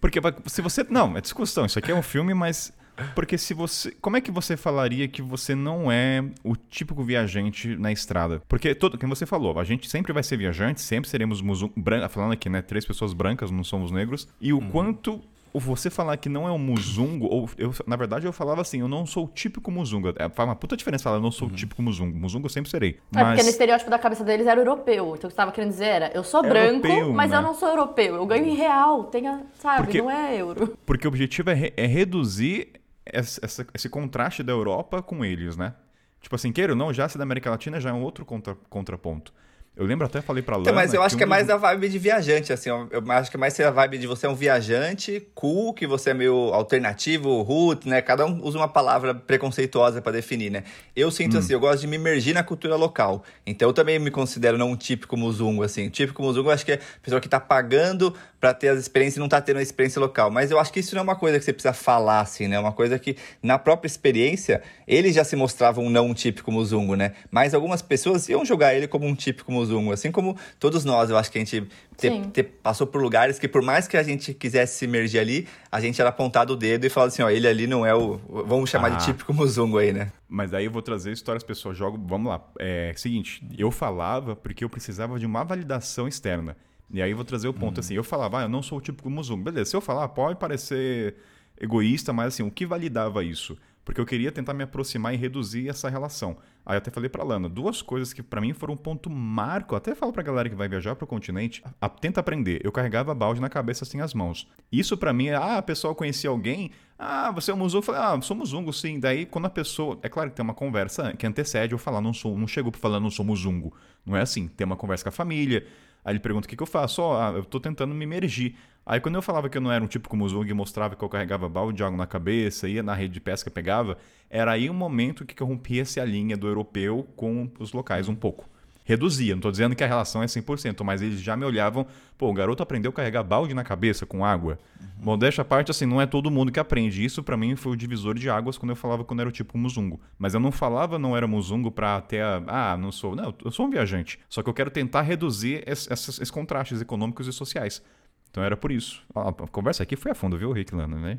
Porque se você. Não, é discussão. Isso aqui é um filme, mas porque se você. Como é que você falaria que você não é o típico viajante na estrada? Porque, todo, como você falou, a gente sempre vai ser viajante, sempre seremos branca, falando aqui, né? Três pessoas brancas, não somos negros. E o uhum. quanto você falar que não é um muzungo, ou eu, na verdade eu falava assim, eu não sou o típico muzungo. É, faz uma puta diferença falar, eu não sou o típico muzungo. Muzungo eu sempre serei. É porque no estereótipo da cabeça deles era europeu. Então o que você estava querendo dizer era, eu sou branco, Europeu, mas né? eu não sou europeu. Eu ganho em real, tenha, sabe, Porque- não é euro. Porque o objetivo é, re- é reduzir essa- essa- esse contraste da Europa com eles, né? Tipo assim, queira ou não, já se da América Latina já é um outro contra- contraponto. Eu lembro até falei pra Lana... Então, mas eu acho que é um mais dos- da vibe de viajante, assim. Eu acho que é mais a vibe de você é um viajante cool, que você é meio alternativo, root, né? Cada um usa uma palavra preconceituosa pra definir, né? Eu sinto Hum. assim, eu gosto de me imergir na cultura local. Então eu também me considero não um típico muzungo, assim. O típico muzungo eu acho que é a pessoa que tá pagando pra ter as experiências e não tá tendo a experiência local. Mas eu acho que isso não é uma coisa que você precisa falar, assim, né? É uma coisa que, na própria experiência, ele já se mostrava um não um típico muzungo, né? Mas algumas pessoas iam julgar ele como um típico muzungo. Assim como todos nós, eu acho que a gente te- te- passou por lugares que, por mais que a gente quisesse se emergir ali, a gente era apontado o dedo e falava assim, ó, ele ali não é o... Vamos chamar Ah. de típico muzungo aí, né? Mas aí eu vou trazer histórias pessoas jogam. Vamos lá. É seguinte, eu falava porque eu precisava de uma validação externa. E aí eu vou trazer o ponto assim. Eu falava, ah, eu não sou o típico muzungo. Beleza, se eu falar, pode parecer egoísta, mas assim, o que validava isso? Porque eu queria tentar me aproximar e reduzir essa relação. Aí eu até falei pra Lana, duas coisas que pra mim foram um ponto marco. Até falo pra galera que vai viajar pro continente, a- tenta aprender. Eu carregava balde na cabeça assim as mãos. Isso pra mim é, ah, a pessoa conhecia alguém, ah, você é um muzungo? Eu falei, ah, sou muzungo sim. Daí quando a pessoa, é claro que tem uma conversa que antecede eu falar, não sou, não chego pra falar não sou muzungo. Não é assim, tem uma conversa com a família. Aí ele pergunta o que, que eu faço, ó, ah, eu tô tentando me emergir. Aí quando eu falava que eu não era um típico muzungo e mostrava que eu carregava balde de água na cabeça, ia na rede de pesca, pegava, era aí um momento que eu rompia-se a linha do europeu com os locais um pouco. Reduzia, não tô dizendo que a relação é 100%, mas eles já me olhavam, pô, o garoto aprendeu a carregar balde na cabeça com água. Modéstia à parte, assim, não é todo mundo que aprende. Isso pra mim foi o divisor de águas quando eu falava que eu não era o tipo muzungo. Mas eu não falava não era muzungo pra ter a, ah, não sou, não, eu sou um viajante. Só que eu quero tentar reduzir es- esses, esses contrastes econômicos e sociais. Então era por isso. A conversa aqui foi a fundo, viu, Rick Lana, né?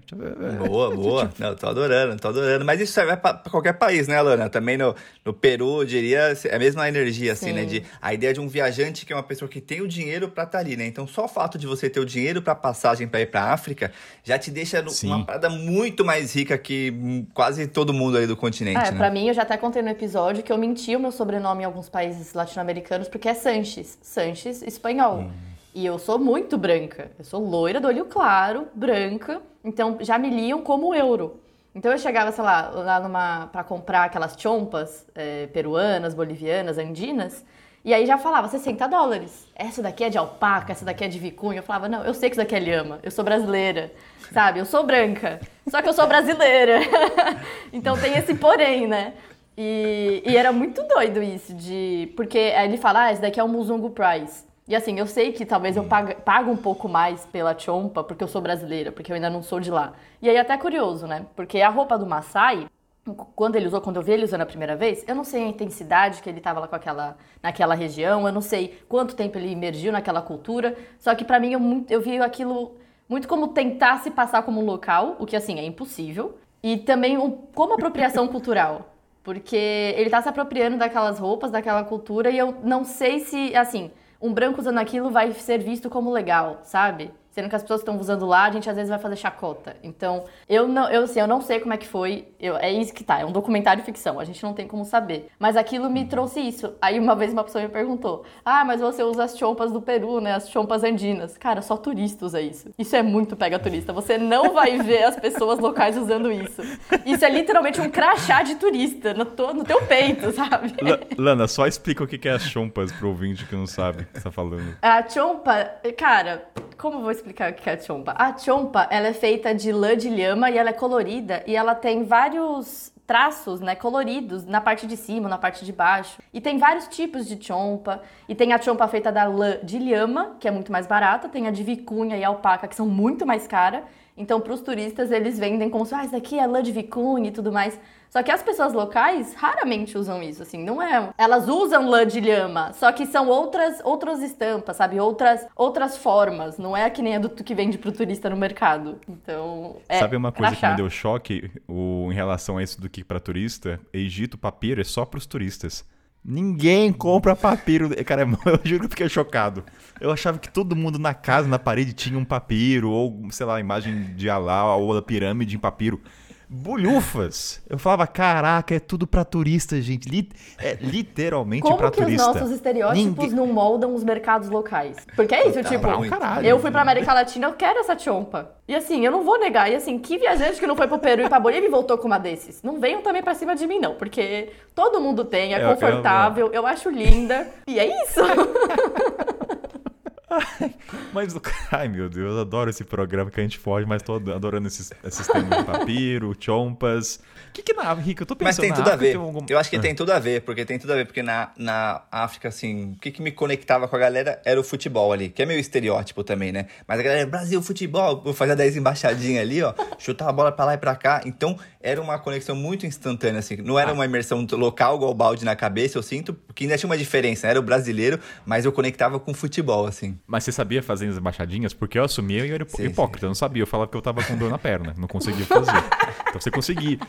Boa, boa. Não, tô adorando, tô adorando. Mas isso pra, pra qualquer país, né, Alana? Também no, no Peru, eu diria, é a mesma energia, assim, Sim. né? De, a ideia de um viajante que é uma pessoa que tem o dinheiro pra estar ali, né? Então, só o fato de você ter o dinheiro pra passagem pra ir pra África já te deixa Sim. uma parada muito mais rica que hum, quase todo mundo aí do continente, É, né? pra mim, eu já até contei no episódio que eu menti o meu sobrenome em alguns países latino-americanos porque é Sanches. Sanches espanhol. E eu sou muito branca. Eu sou loira, do olho claro, branca. Então já me liam como euro. Então eu chegava, sei lá, lá numa. pra comprar aquelas chompas é, peruanas, bolivianas, andinas. E aí já falava 60 dólares. Essa daqui é de alpaca, essa daqui é de vicunha. Eu falava, não, eu sei que isso daqui é lhama. Eu sou brasileira. Sabe? Eu sou branca. Só que eu sou brasileira. então tem esse porém, né? E, e era muito doido isso, de. Porque aí ele fala, ah, esse daqui é o Muzungu Price. E assim, eu sei que talvez eu pague, pago um pouco mais pela chompa, porque eu sou brasileira, porque eu ainda não sou de lá. E aí até é curioso, né? Porque a roupa do Maasai, quando ele usou, quando eu vi ele usando a primeira vez, eu não sei a intensidade que ele tava lá com aquela, naquela região, eu não sei quanto tempo ele emergiu naquela cultura, só que pra mim eu, muito- eu vi aquilo muito como tentar se passar como um local, o que assim é impossível, e também um- como apropriação cultural. Porque ele tá se apropriando daquelas roupas, daquela cultura, e eu não sei se, assim, um branco usando aquilo vai ser visto como legal, sabe? Sendo que as pessoas que estão usando lá, a gente às vezes vai fazer chacota. Então, eu não, eu, assim, eu não sei como é que foi. Eu, é isso que tá, é um documentário ficção, a gente não tem como saber. Mas aquilo me trouxe isso. Aí uma vez uma pessoa me perguntou: Ah, mas você usa as chompas do Peru, né? As chompas andinas. Cara, só turista usa isso. Isso é muito pega turista. Você não vai ver as pessoas locais usando isso. Isso é literalmente um crachá de turista no, to- no teu peito, sabe? La- Lana, só explica o que que é as chompas pro ouvinte que não sabe o que você tá falando. A chompa, cara, como eu vou explicar o que é a chompa? A chompa, ela é feita de lã de lhama e ela é colorida e ela tem vários traços, né, coloridos na parte de cima, na parte de baixo. E tem vários tipos de chompa. E tem a chompa feita da lã de lhama, que é muito mais barata, tem a de vicunha e alpaca, que são muito mais cara. Então, para os turistas, eles vendem como se, ah, isso daqui é lã de vicunha e tudo mais. Só que as pessoas locais raramente usam isso, assim, não é. Elas usam lã de lhama, só que são outras outras estampas, sabe? Outras outras formas, não é que nem a do que vende pro turista no mercado. Então, é Sabe uma coisa que crachá. me deu choque o, em relação a isso do que pra turista? Egito, papiro é só pros turistas. Ninguém compra papiro. Cara, eu juro que eu fiquei chocado. Eu achava que todo mundo na casa, na parede, tinha um papiro, ou, sei lá, imagem de Alá, ou da pirâmide em papiro bulhufas. Eu falava, caraca, é tudo pra turista, gente. Li é literalmente Como pra que turista. os nossos estereótipos Ninguém- não moldam os mercados locais? Porque é isso, Tá, tipo, um caralho. eu fui pra América Latina, eu quero essa chompa. E assim, eu não vou negar. E assim, que viajante que não foi pro Peru e pra Bolívia e voltou com uma desses? Não venham também pra cima de mim, não. Porque todo mundo tem, é Eu- eu- confortável, eu acho linda. E é isso. Mas, ai meu Deus, eu adoro esse programa que a gente foge, mas tô adorando esses, esses termos de papiro, chompas. O que que na Rica? Eu tô Mas pensando tem na tudo a África ver. tem algum- Eu acho que Ah. tem tudo a ver, porque tem tudo a ver, porque na, na África, assim, o que, que me conectava com a galera era o futebol ali, que é meio estereótipo também, né? Mas a galera, Brasil, futebol, vou fazer 10 embaixadinhas ali, ó, chutar a bola pra lá e pra cá. Então, era uma conexão muito instantânea, assim. Não Ah. era uma imersão local, igual o balde na cabeça, eu sinto, porque ainda tinha uma diferença. Era o brasileiro, mas eu conectava com o futebol, assim. Mas você sabia fazer as embaixadinhas? Porque eu assumia e eu era Sim, hipócrita, eu não sabia. Eu falava que eu tava com dor na perna, não conseguia fazer. então você conseguia.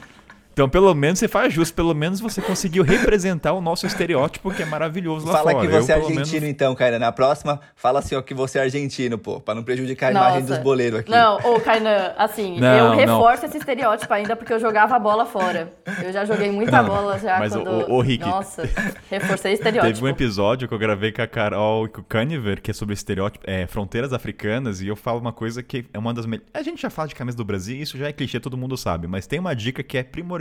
Então, pelo menos você faz justo, pelo menos você conseguiu representar o nosso estereótipo, que é maravilhoso lá Fala fora. que você Eu, é argentino, menos- então, cara. Na próxima, fala assim, ó, que você é argentino, pô, pra não prejudicar a imagem dos boleiros aqui. Não, ô Kainan, assim, Não, eu não. reforço esse estereótipo ainda porque eu jogava a bola fora. Eu já joguei muita bola já mas quando... o- o Rick, Nossa, reforcei estereótipo. Teve um episódio que eu gravei com a Carol e com o Caniver, que é sobre estereótipo, é, fronteiras africanas, e eu falo uma coisa que é uma das melhores. A gente já fala de camisa do Brasil, isso já é clichê, todo mundo sabe, mas tem uma dica que é primordial.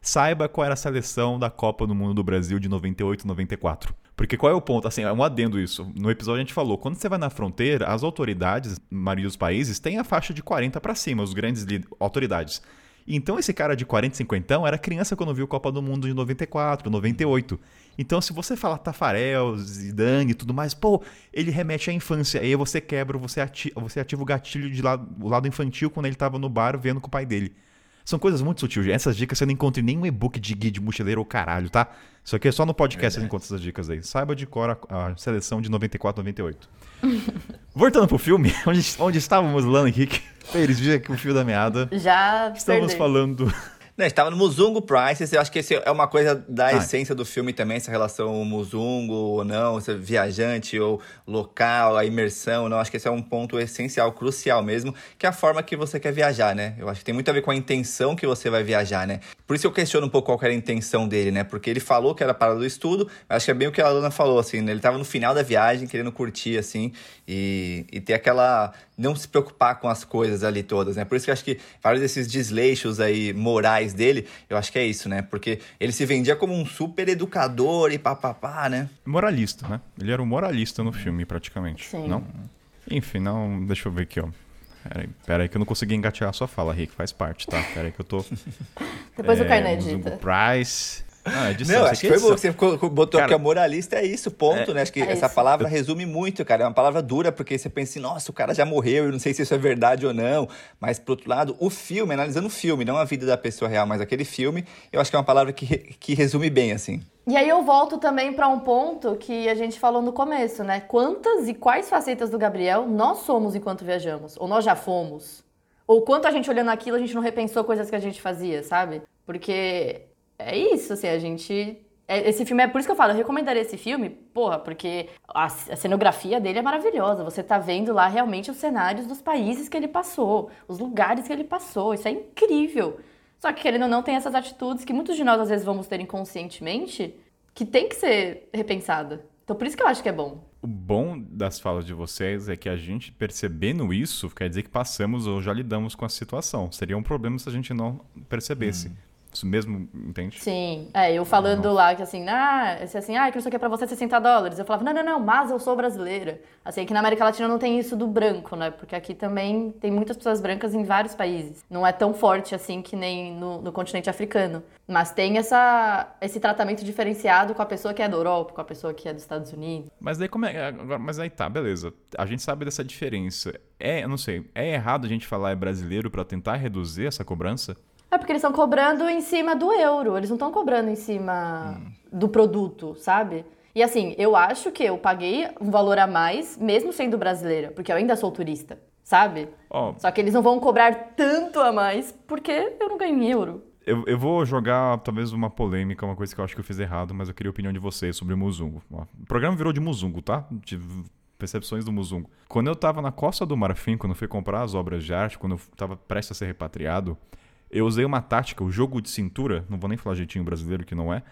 Saiba qual era a seleção da Copa do Mundo do Brasil de 98 94. Porque qual é o ponto? Assim, é um adendo isso. No episódio a gente falou, quando você vai na fronteira, as autoridades, na maioria dos países, têm a faixa de 40 pra cima, os grandes autoridades. Então esse cara de 40 e 50 era criança quando viu Copa do Mundo de 94, 98. Então se você fala Tafarel, Zidane e tudo mais, pô, ele remete à infância. Aí você quebra, você ativa, você ativa o gatilho de lado, o lado infantil quando ele tava no bar vendo com o pai dele. São coisas muito sutis. Essas dicas você não encontra em nenhum e-book de guia de mochileiro ou caralho, tá? Isso aqui é só no podcast você encontra essas dicas aí. Saiba de cor a, a seleção de 94, 98. Voltando pro filme, onde, onde estávamos, Lana Henrique? Eles viram aqui o fio da meada. Já Estamos perdi. falando. Não, a gente tava no Muzungu Prices, eu acho que esse é uma coisa da Ah. essência do filme também, essa relação Muzungu ou não, viajante ou local, a imersão, não, acho que esse é um ponto essencial, crucial mesmo, que é a forma que você quer viajar, né? Eu acho que tem muito a ver com a intenção que você vai viajar, né? Por isso eu questiono um pouco qual era a intenção dele, né? Porque ele falou que era para do estudo, mas acho que é bem o que a Luna falou, assim, né? Ele tava no final da viagem, querendo curtir, assim, e, e ter aquela... não se preocupar com as coisas ali todas, né? Por isso que eu acho que vários desses desleixos aí morais dele, eu acho que é isso, né? Porque ele se vendia como um super educador e papapá, né? Moralista, né? Ele era um moralista no filme, praticamente. Sim. Não? Enfim, não. Deixa eu ver aqui, ó. Peraí, peraí que eu não consegui engatear a sua fala, Rick. Faz parte, tá? Peraí que eu tô. Depois o Kainan Muzungu edita. Price. Ah, edição. Não, acho que aqui é foi bom edição. você ficou- botou Cara, que a moralista é isso, ponto, né? Acho que É essa isso. palavra resume muito, cara. É uma palavra dura, porque você pensa assim, nossa, o cara já morreu, eu não sei se isso é verdade ou não. Mas, por outro lado, o filme, analisando o filme, não a vida da pessoa real, mas aquele filme, eu acho que é uma palavra que, que resume bem, assim. E aí eu volto também pra um ponto que a gente falou no começo, né? Quantas e quais facetas do Gabriel nós somos enquanto viajamos? Ou nós já fomos? Ou quanto a gente olhando aquilo, a gente não repensou coisas que a gente fazia, sabe? Porque é isso, assim, a gente. é- Esse filme é por isso que eu falo, eu recomendaria esse filme, porra, porque a, a cenografia dele é maravilhosa. Você tá vendo lá realmente os cenários dos países que ele passou, os lugares que ele passou. Isso é incrível. Só que, querendo ou não, tem essas atitudes que muitos de nós às vezes vamos ter inconscientemente que tem que ser repensada. Então, por isso que eu acho que é bom. O bom das falas de vocês é que a gente percebendo isso, quer dizer que passamos ou já lidamos com a situação. Seria um problema se a gente não percebesse. Isso mesmo, entende? Sim. É, eu falando lá que assim, ah, esse assim, ah, que não sei o que é pra você 60 dólares. Eu falava, não, não, não, mas eu sou brasileira. Assim, que na América Latina não tem isso do branco, né? Porque aqui também tem muitas pessoas brancas em vários países. Não é tão forte assim que nem no, no continente africano. Mas tem essa, esse tratamento diferenciado com a pessoa que é da Europa, com a pessoa que é dos Estados Unidos. Mas daí como é. Agora, mas aí tá, beleza. A gente sabe dessa diferença. É, eu não sei, é errado a gente falar é brasileiro pra tentar reduzir essa cobrança? É porque eles estão cobrando em cima do euro, eles não estão cobrando em cima do produto, sabe? E assim, eu acho que eu paguei um valor a mais, mesmo sendo brasileira, porque eu ainda sou turista, sabe? Ó, Só que eles não vão cobrar tanto a mais porque eu não ganho em euro. Eu, eu vou jogar talvez uma polêmica, uma coisa que eu acho que eu fiz errado, mas eu queria a opinião de vocês sobre o Muzungo. O programa virou de Muzungo, tá? De percepções do Muzungo. Quando eu tava na Costa do Marfim, quando eu fui comprar as obras de arte, quando eu tava prestes a ser repatriado, eu usei uma tática, o jogo de cintura, não vou nem falar jeitinho brasileiro que não é,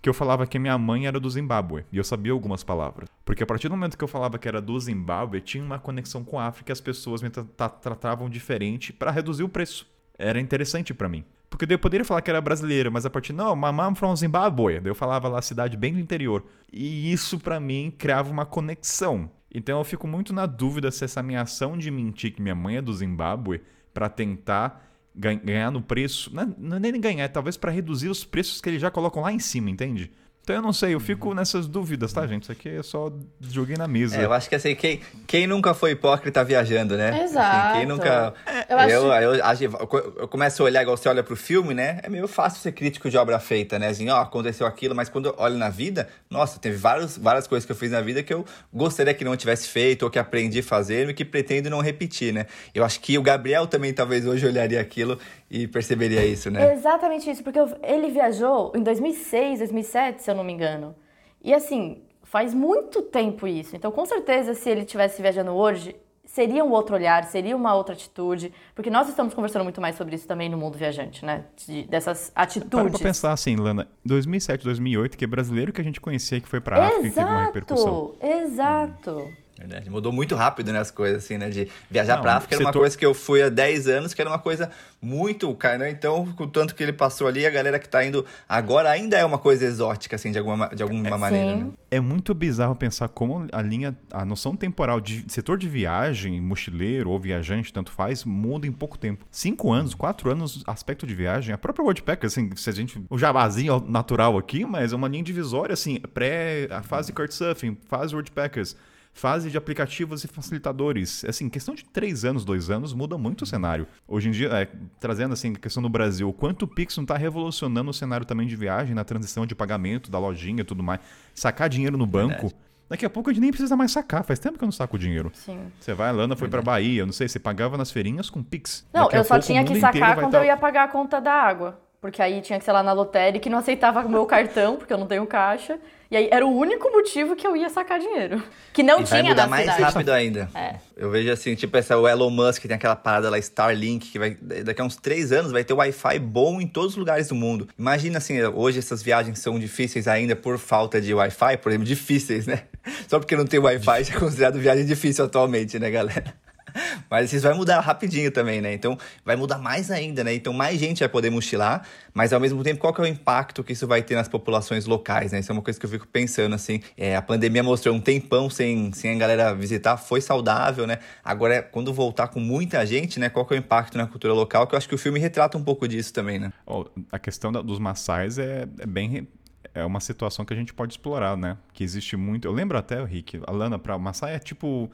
que eu falava que minha mãe era do Zimbábue. E eu sabia algumas palavras. Porque a partir do momento que eu falava que era do Zimbábue, tinha uma conexão com a África e as pessoas me tra- tra- tratavam diferente para reduzir o preço. Era interessante para mim. Porque daí eu poderia falar que era brasileira, mas a partir, não, my mom from Zimbabwe. Daí eu falava lá cidade bem do interior. E isso para mim criava uma conexão. Então eu fico muito na dúvida se essa minha ação de mentir que minha mãe é do Zimbábue para tentar ganhar no preço, não é- não é nem ganhar, é talvez para reduzir os preços que eles já colocam lá em cima, entende? Então eu não sei, eu fico nessas dúvidas, tá, gente? Isso aqui é só joguei na mesa. É, eu acho que assim, quem, quem nunca foi hipócrita viajando, né? Exato. Assim, quem nunca. Eu acho- Eu, eu, eu começo a olhar igual você olha pro filme, né? É meio fácil ser crítico de obra feita, né? Assim, ó, aconteceu aquilo, mas quando eu olho na vida, nossa, teve vários, várias coisas que eu fiz na vida que eu gostaria que não tivesse feito, ou que aprendi a fazer e que pretendo não repetir, né? Eu acho que o Gabriel também talvez hoje olharia aquilo e perceberia isso, né? Exatamente isso, porque eu- ele viajou em 2006, 2007, se eu não me engano. E assim, faz muito tempo isso. Então, com certeza, se ele estivesse viajando hoje, seria um outro olhar, seria uma outra atitude. Porque nós estamos conversando muito mais sobre isso também no mundo viajante, né? De- dessas Para atitudes. pra pensar assim, Lana, 2007, 2008, que é brasileiro que a gente conhecia que foi pra África e teve uma repercussão. Exato, exato. Verdade. Mudou muito rápido, né, as coisas, assim, né? De viajar pra África era uma coisa que eu fui há 10 anos, que era uma coisa muito, cara, né? Então, com o tanto que ele passou ali, a galera que tá indo agora ainda é uma coisa exótica, assim, de alguma, ma- de alguma maneira, Sim. né? É muito bizarro pensar como a linha, a noção temporal de setor de viagem, mochileiro ou viajante, tanto faz, muda em pouco tempo. Cinco anos, quatro anos, aspecto de viagem, a própria Worldpacker, assim, se a gente. O jabazinho natural aqui, mas é uma linha divisória, assim, pré. a fase Couchsurfing, fase Worldpackers. Fase de aplicativos e facilitadores. Assim, questão de três anos, dois anos, muda muito o cenário. Hoje em dia, é, trazendo assim a questão do Brasil, o quanto o Pix não está revolucionando o cenário também de viagem, na transição de pagamento, da lojinha e tudo mais. Sacar dinheiro no banco. Daqui a pouco a gente nem precisa mais sacar. Faz tempo que eu não saco dinheiro. Sim. Você vai, a Lana foi pra Bahia, eu não sei, você pagava nas feirinhas com Pix. Não, Daqui eu só pouco tinha que sacar quando tá- eu ia pagar a conta da água. Porque aí tinha que ser lá na lotérica que não aceitava o meu cartão, porque eu não tenho caixa. E aí era o único motivo que eu ia sacar dinheiro. Que não E vai tinha mudar na mais cidade. rápido ainda. É. Eu vejo assim, tipo essa, o Elon Musk tem aquela parada lá, Starlink, que vai, daqui a uns três anos vai ter Wi-Fi bom em todos os lugares do mundo. Imagina assim, hoje essas viagens são difíceis ainda por falta de Wi-Fi, por exemplo, difíceis, né? Só porque não tem Wi-Fi já é considerado viagem difícil atualmente, né, galera? Mas isso vai mudar rapidinho também, né? Então vai mudar mais ainda, né? Então mais gente vai poder mochilar, mas ao mesmo tempo, qual que é o impacto que isso vai ter nas populações locais, né? Isso é uma coisa que eu fico pensando, assim. É, a pandemia mostrou um tempão sem, sem a galera visitar, foi saudável, né? Agora, quando voltar com muita gente, né? Qual que é o impacto na cultura local? Que eu acho que o filme retrata um pouco disso também, né? Ó, a questão da- dos maçais é, é bem. É uma situação que a gente pode explorar, né? Que existe muito. Eu lembro até, Rick, a Lana, pra Maçai é tipo.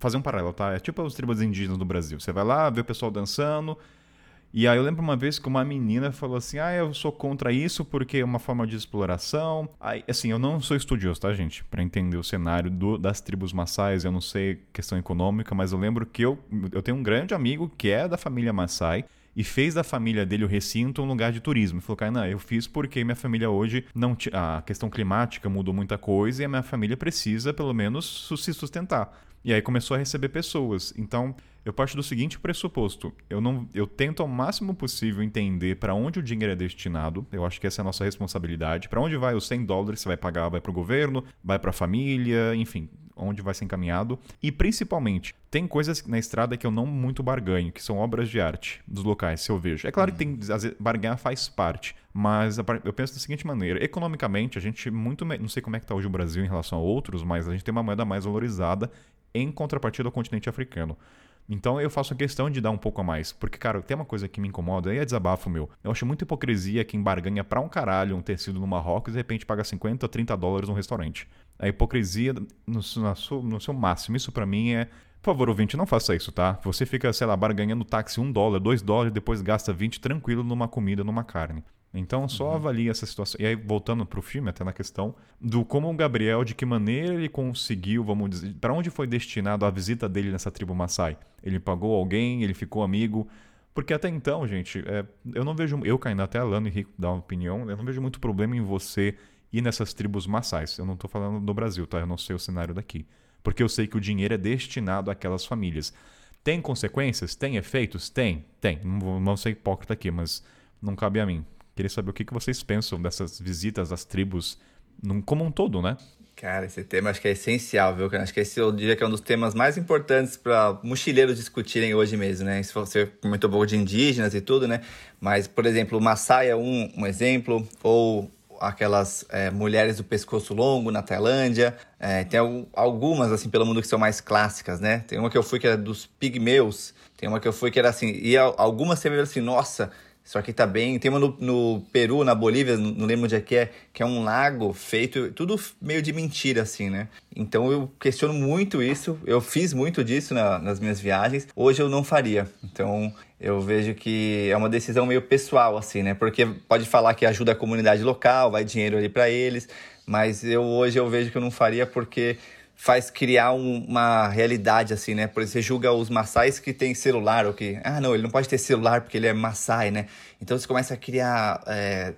Fazer um paralelo, tá? É tipo os tribos indígenas do Brasil. Você vai lá, vê o pessoal dançando. E aí eu lembro uma vez que uma menina falou assim: Ah, eu sou contra isso porque é uma forma de exploração. Aí, assim, eu não sou estudioso, tá, gente? Pra entender o cenário do- das tribos maçais, eu não sei questão econômica, mas eu lembro que eu, eu tenho um grande amigo que é da família Maçai e fez da família dele o recinto um lugar de turismo. Ele falou, Kainan, eu fiz porque minha família hoje não ti- a questão climática mudou muita coisa e a minha família precisa pelo menos se sustentar. E aí começou a receber pessoas. Então, eu parto do seguinte pressuposto: eu não, eu tento ao máximo possível entender para onde o dinheiro é destinado. Eu acho que essa é a nossa responsabilidade. Para onde vai os 100 dólares? Você vai pagar? Vai para o governo? Vai para a família? Enfim, onde vai ser encaminhado. E principalmente, tem coisas na estrada que eu não muito barganho, que são obras de arte dos locais, se eu vejo. É claro que tem, às vezes, barganhar faz parte, mas eu penso da seguinte maneira: economicamente, a gente muito. Não sei como é que está hoje o Brasil em relação a outros, mas a gente tem uma moeda mais valorizada em contrapartida ao continente africano. Então eu faço a questão de dar um pouco a mais. Porque, cara, tem uma coisa que me incomoda, aí é desabafo meu. Eu acho muita hipocrisia quem barganha pra um caralho um tecido no Marrocos e de repente paga 50 ou 30 dólares num restaurante. A hipocrisia no, no seu máximo. Isso pra mim é. Por favor, ouvinte, não faça isso, tá? Você fica, sei lá, barganhando táxi 1 dólar, 2 dólares, depois gasta 20 tranquilo numa comida, numa carne. Então só avalie essa situação. E aí, voltando pro filme, até na questão do como o Gabriel, de que maneira ele conseguiu, vamos dizer, para onde foi destinado a visita dele nessa tribo Maasai? Ele pagou alguém, ele ficou amigo, Porque até então, gente, é, eu não vejo. Eu, caindo até a Lano e Rico dar uma opinião, eu não vejo muito problema em você ir nessas tribos maçais. Eu não tô falando do Brasil, tá? Eu não sei o cenário daqui. Porque eu sei que o dinheiro é destinado àquelas famílias. Tem consequências? Tem efeitos? Tem, tem. Não vou não ser hipócrita aqui, mas não cabe a mim. Queria saber o que, vocês pensam dessas visitas às tribos num, como um todo, né? Cara, esse tema acho que é essencial, viu? Acho que esse eu diria que é um dos temas mais importantes para mochileiros discutirem hoje mesmo, né? Você comentou um pouco de indígenas e tudo, né? Mas, por exemplo, o Maasai é um, um exemplo, ou aquelas é, mulheres do pescoço longo na Tailândia. É, tem algumas, assim, pelo mundo que são mais clássicas, né? Tem uma que eu fui que era dos pigmeus, tem uma que eu fui que era assim, e algumas você vê assim, nossa, isso aqui tá bem. Tem uma no, no Peru, na Bolívia, não lembro onde é que é, que é um lago feito, tudo meio de mentira, assim, né? Então eu questiono muito isso. Eu fiz muito disso na, nas minhas viagens. Hoje eu não faria. Então eu vejo que é uma decisão meio pessoal, assim, né? Porque pode falar que ajuda a comunidade local, vai dinheiro ali para eles, mas eu hoje eu vejo que eu não faria porque faz criar um, uma realidade assim, né? Por exemplo, você julga os maçais que tem celular, ou que, ah, não, ele não pode ter celular porque ele é maçai, né? Então você começa a criar é,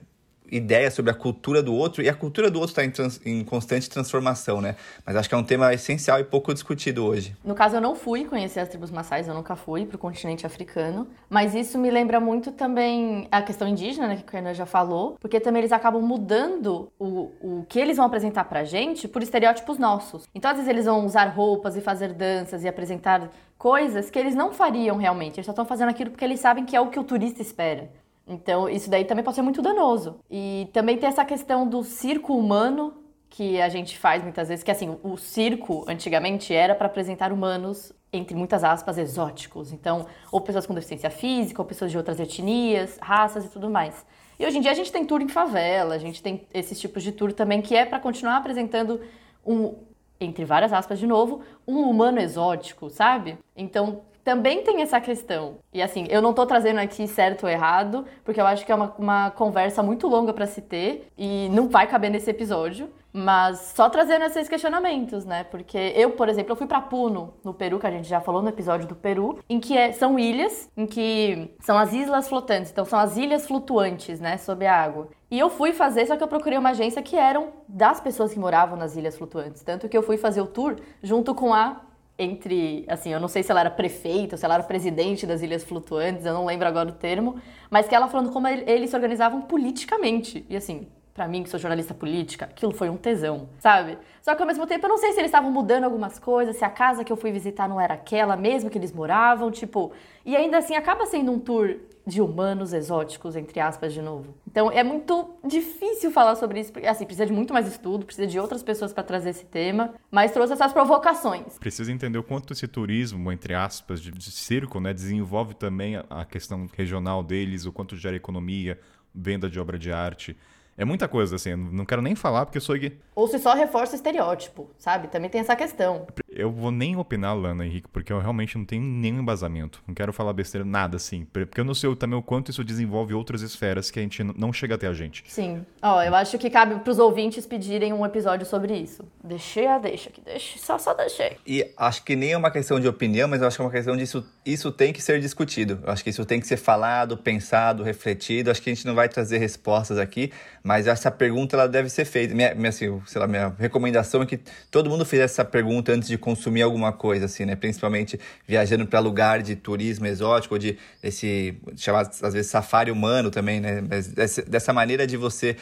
ideia sobre a cultura do outro, e a cultura do outro está em, trans, em, constante transformação, né? Mas acho que é um tema essencial e pouco discutido hoje. No caso, eu não fui conhecer as tribos maçais, eu nunca fui para o continente africano, mas isso me lembra muito também a questão indígena, né, que o Kainan já falou, porque também eles acabam mudando o, o que eles vão apresentar pra gente por estereótipos nossos. Então, às vezes, eles vão usar roupas e fazer danças e apresentar coisas que eles não fariam realmente, eles só estão fazendo aquilo porque eles sabem que é o que o turista espera. Então, isso daí também pode ser muito danoso. E também tem essa questão do circo humano que a gente faz muitas vezes, que assim, o circo antigamente era para apresentar humanos entre muitas aspas exóticos. Então, ou pessoas com deficiência física, ou pessoas de outras etnias, raças e tudo mais. E hoje em dia a gente tem tour em favela, a gente tem esses tipos de tour também que é para continuar apresentando um entre várias aspas de novo, um humano exótico, sabe? Então, também tem essa questão. E assim, eu não tô trazendo aqui certo ou errado, porque eu acho que é uma, uma conversa muito longa para se ter e não vai caber nesse episódio. Mas só trazendo esses questionamentos, né? Porque eu, por exemplo, eu fui para Puno, no Peru, que a gente já falou no episódio do Peru, em que é, são ilhas, em que são as islas flotantes, então são as ilhas flutuantes, né, sob a água. E eu fui fazer, só que eu procurei uma agência que eram das pessoas que moravam nas ilhas flutuantes. Tanto que eu fui fazer o tour junto com a entre, assim, eu não sei se ela era prefeita, se ela era presidente das Ilhas Flutuantes, eu não lembro agora o termo, mas que ela falando como eles se organizavam politicamente. E assim, para mim, que sou jornalista política, aquilo foi um tesão, sabe? Só que ao mesmo tempo eu não sei se eles estavam mudando algumas coisas, se a casa que eu fui visitar não era aquela mesmo que eles moravam, tipo. E ainda assim acaba sendo um tour de humanos exóticos, entre aspas, de novo. Então é muito difícil falar sobre isso, porque assim, precisa de muito mais estudo, precisa de outras pessoas para trazer esse tema, mas trouxe essas provocações. Precisa entender o quanto esse turismo, entre aspas, de, de circo, né, desenvolve também a, a questão regional deles, o quanto gera economia, venda de obra de arte. É muita coisa, assim, não quero nem falar porque eu sou... Ou se só reforça o estereótipo, sabe? Também tem essa questão. Eu vou nem opinar, Lana Henrique, porque eu realmente não tenho nenhum embasamento. Não quero falar besteira, nada, assim. Porque eu não sei também o quanto isso desenvolve outras esferas que a gente não chega até a gente. Sim. Ó, eu acho que cabe pros ouvintes pedirem um episódio sobre isso. Deixei a deixa aqui, deixa, só, só deixei. E acho que nem é uma questão de opinião, mas eu acho que é uma questão disso, isso tem que ser discutido. Eu acho que isso tem que ser falado, pensado, refletido. Acho que a gente não vai trazer respostas aqui, mas essa pergunta ela deve ser feita. Minha, minha, assim, sei lá, minha recomendação é que todo mundo fizesse essa pergunta antes de consumir alguma coisa, assim, né? Principalmente viajando para lugar de turismo exótico, ou de esse chamado às vezes safari humano também, né? Mas dessa, dessa maneira de você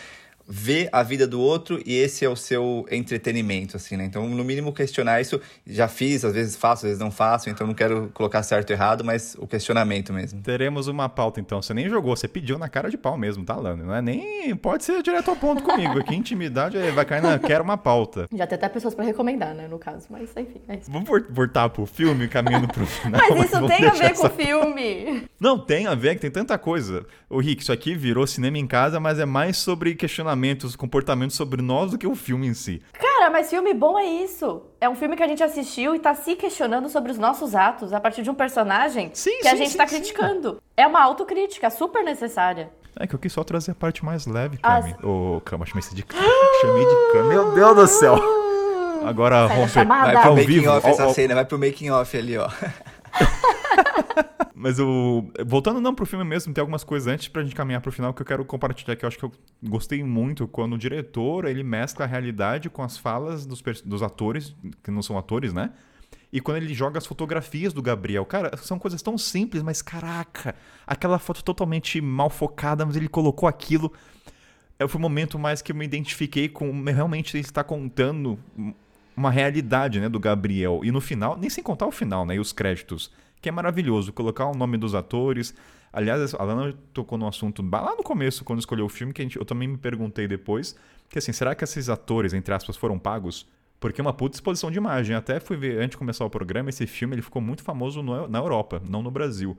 ver a vida do outro e esse é o seu entretenimento, assim, né? Então, no mínimo, questionar isso. Já fiz, às vezes faço, às vezes não faço, então não quero colocar certo ou errado, mas o questionamento mesmo. Teremos uma pauta, então. Você nem jogou, você pediu na cara de pau mesmo, tá, Lando? Não é nem. Pode ser direto ao ponto comigo. Aqui, intimidade é, vai cair na. Quero uma pauta. Já tem até pessoas para recomendar, né, no caso, mas enfim, é isso. Vamos voltar pro filme, caminhando pro final. mas isso tem a ver com o filme. Não, tem a ver, que tem tanta coisa. O Rick, isso aqui virou cinema em casa, mas é mais sobre questionamento comportamentos, comportamentos sobre nós do que o filme em si. Cara, mas filme bom é isso. É um filme que a gente assistiu e tá se questionando sobre os nossos atos a partir de um personagem sim, que sim, a gente sim, tá criticando. É uma autocrítica super necessária. É que eu quis só trazer a parte mais leve, Cami. As... Ô, oh, Cama, chamei de Cami. chamei de Cami. Meu Deus do céu. Agora, romper. Vai pro making off essa cena, vai pro making off ali, ó. Mas o. Voltando não pro filme mesmo, tem algumas coisas antes pra gente caminhar pro final que eu quero compartilhar, que eu acho que eu gostei muito quando o diretor ele mescla a realidade com as falas dos, dos atores, que não são atores, né? E quando ele joga as fotografias do Gabriel, cara, são coisas tão simples, mas caraca, aquela foto totalmente mal focada, mas ele colocou aquilo. É, foi o momento mais que eu me identifiquei com realmente ele está contando uma realidade, né, do Gabriel. E no final, nem sem contar o final, né, e os créditos, que é maravilhoso, colocar o nome dos atores. Aliás, a Lana tocou no assunto lá no começo, quando escolheu o filme, que gente, eu também me perguntei depois, que assim, será que esses atores, entre aspas, foram pagos? Porque é uma puta exposição de imagem. Até fui ver, antes de começar o programa, esse filme ele ficou muito famoso no, na Europa, não no Brasil.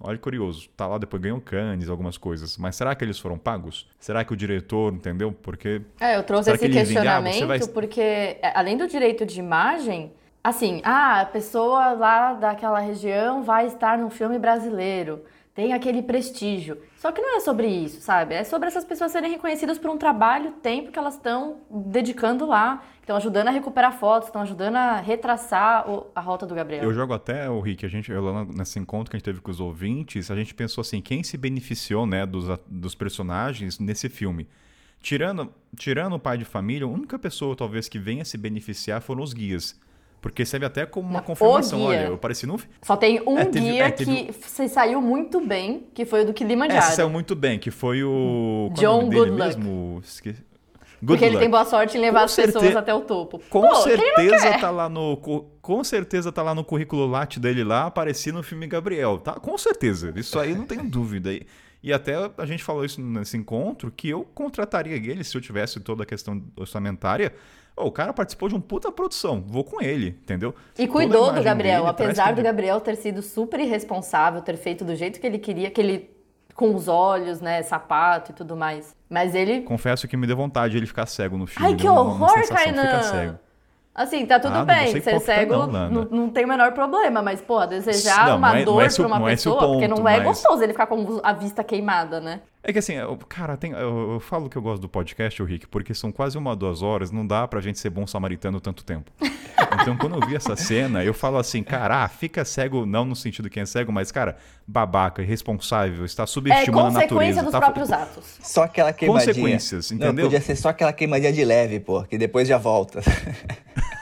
Olha que curioso. Tá lá, depois ganhou Cannes, algumas coisas. Mas será que eles foram pagos? Será que o diretor, entendeu? Porque. É, eu trouxe esse questionamento ah, vai... porque, é, além do direito de imagem, assim, ah, a pessoa lá daquela região vai estar num filme brasileiro tem aquele prestígio. Só que não é sobre isso, sabe? É sobre essas pessoas serem reconhecidas por um trabalho, tempo que elas estão dedicando lá, estão ajudando a recuperar fotos, estão ajudando a retraçar o, a rota do Gabriel. Eu jogo até, o Rick, a gente, nesse encontro que a gente teve com os ouvintes, a gente pensou assim, quem se beneficiou, né, dos, dos personagens nesse filme? Tirando, tirando o pai de família, a única pessoa talvez que venha se beneficiar foram os guias. Porque serve até como uma confirmação. Olha, eu pareci no. Só tem um é, teve, guia é, teve... que saiu muito bem, que foi o do Kilimanjaro. É, saiu muito bem, que foi o. Qual John Goodluck. mesmo? Esque... Good Porque luck. ele tem boa sorte em levar com as certe... pessoas até o topo. Com Pô, certeza tá lá no com certeza tá lá no currículo lat dele lá, apareci no filme Gabriel, tá? Com certeza. Isso aí não tenho dúvida. E, e até a gente falou isso nesse encontro que eu contrataria ele se eu tivesse toda a questão orçamentária Oh, o cara participou de um puta produção, vou com ele, entendeu? E cuidou do Gabriel, dele, apesar do Gabriel ter sido super irresponsável, ter feito do jeito que ele queria, que ele com os olhos, né, sapato e tudo mais. Mas ele Confesso que me deu vontade de ele ficar cego no filme. Ai, que horror, Kainan! Assim, tá tudo ah, bem, ser cego não, não, não, tem o menor problema, mas, pô, desejar não, uma é, dor é pra uma pessoa, ponto, porque não é gostoso ele ficar com a vista queimada, né? É que assim, eu, cara, tem, eu, eu, falo que eu gosto do podcast, o Rick, porque são quase uma, duas horas, não dá pra gente ser bom samaritano tanto tempo. Então, quando eu vi essa cena, eu falo assim, cara, ah, fica cego, não no sentido que é cego, mas, cara, babaca, irresponsável, está subestimando é, a natureza. dos tá, próprios atos. Só aquela queimadinha. Consequências, entendeu? Não, podia ser só aquela queimadinha de leve, pô, que depois já volta.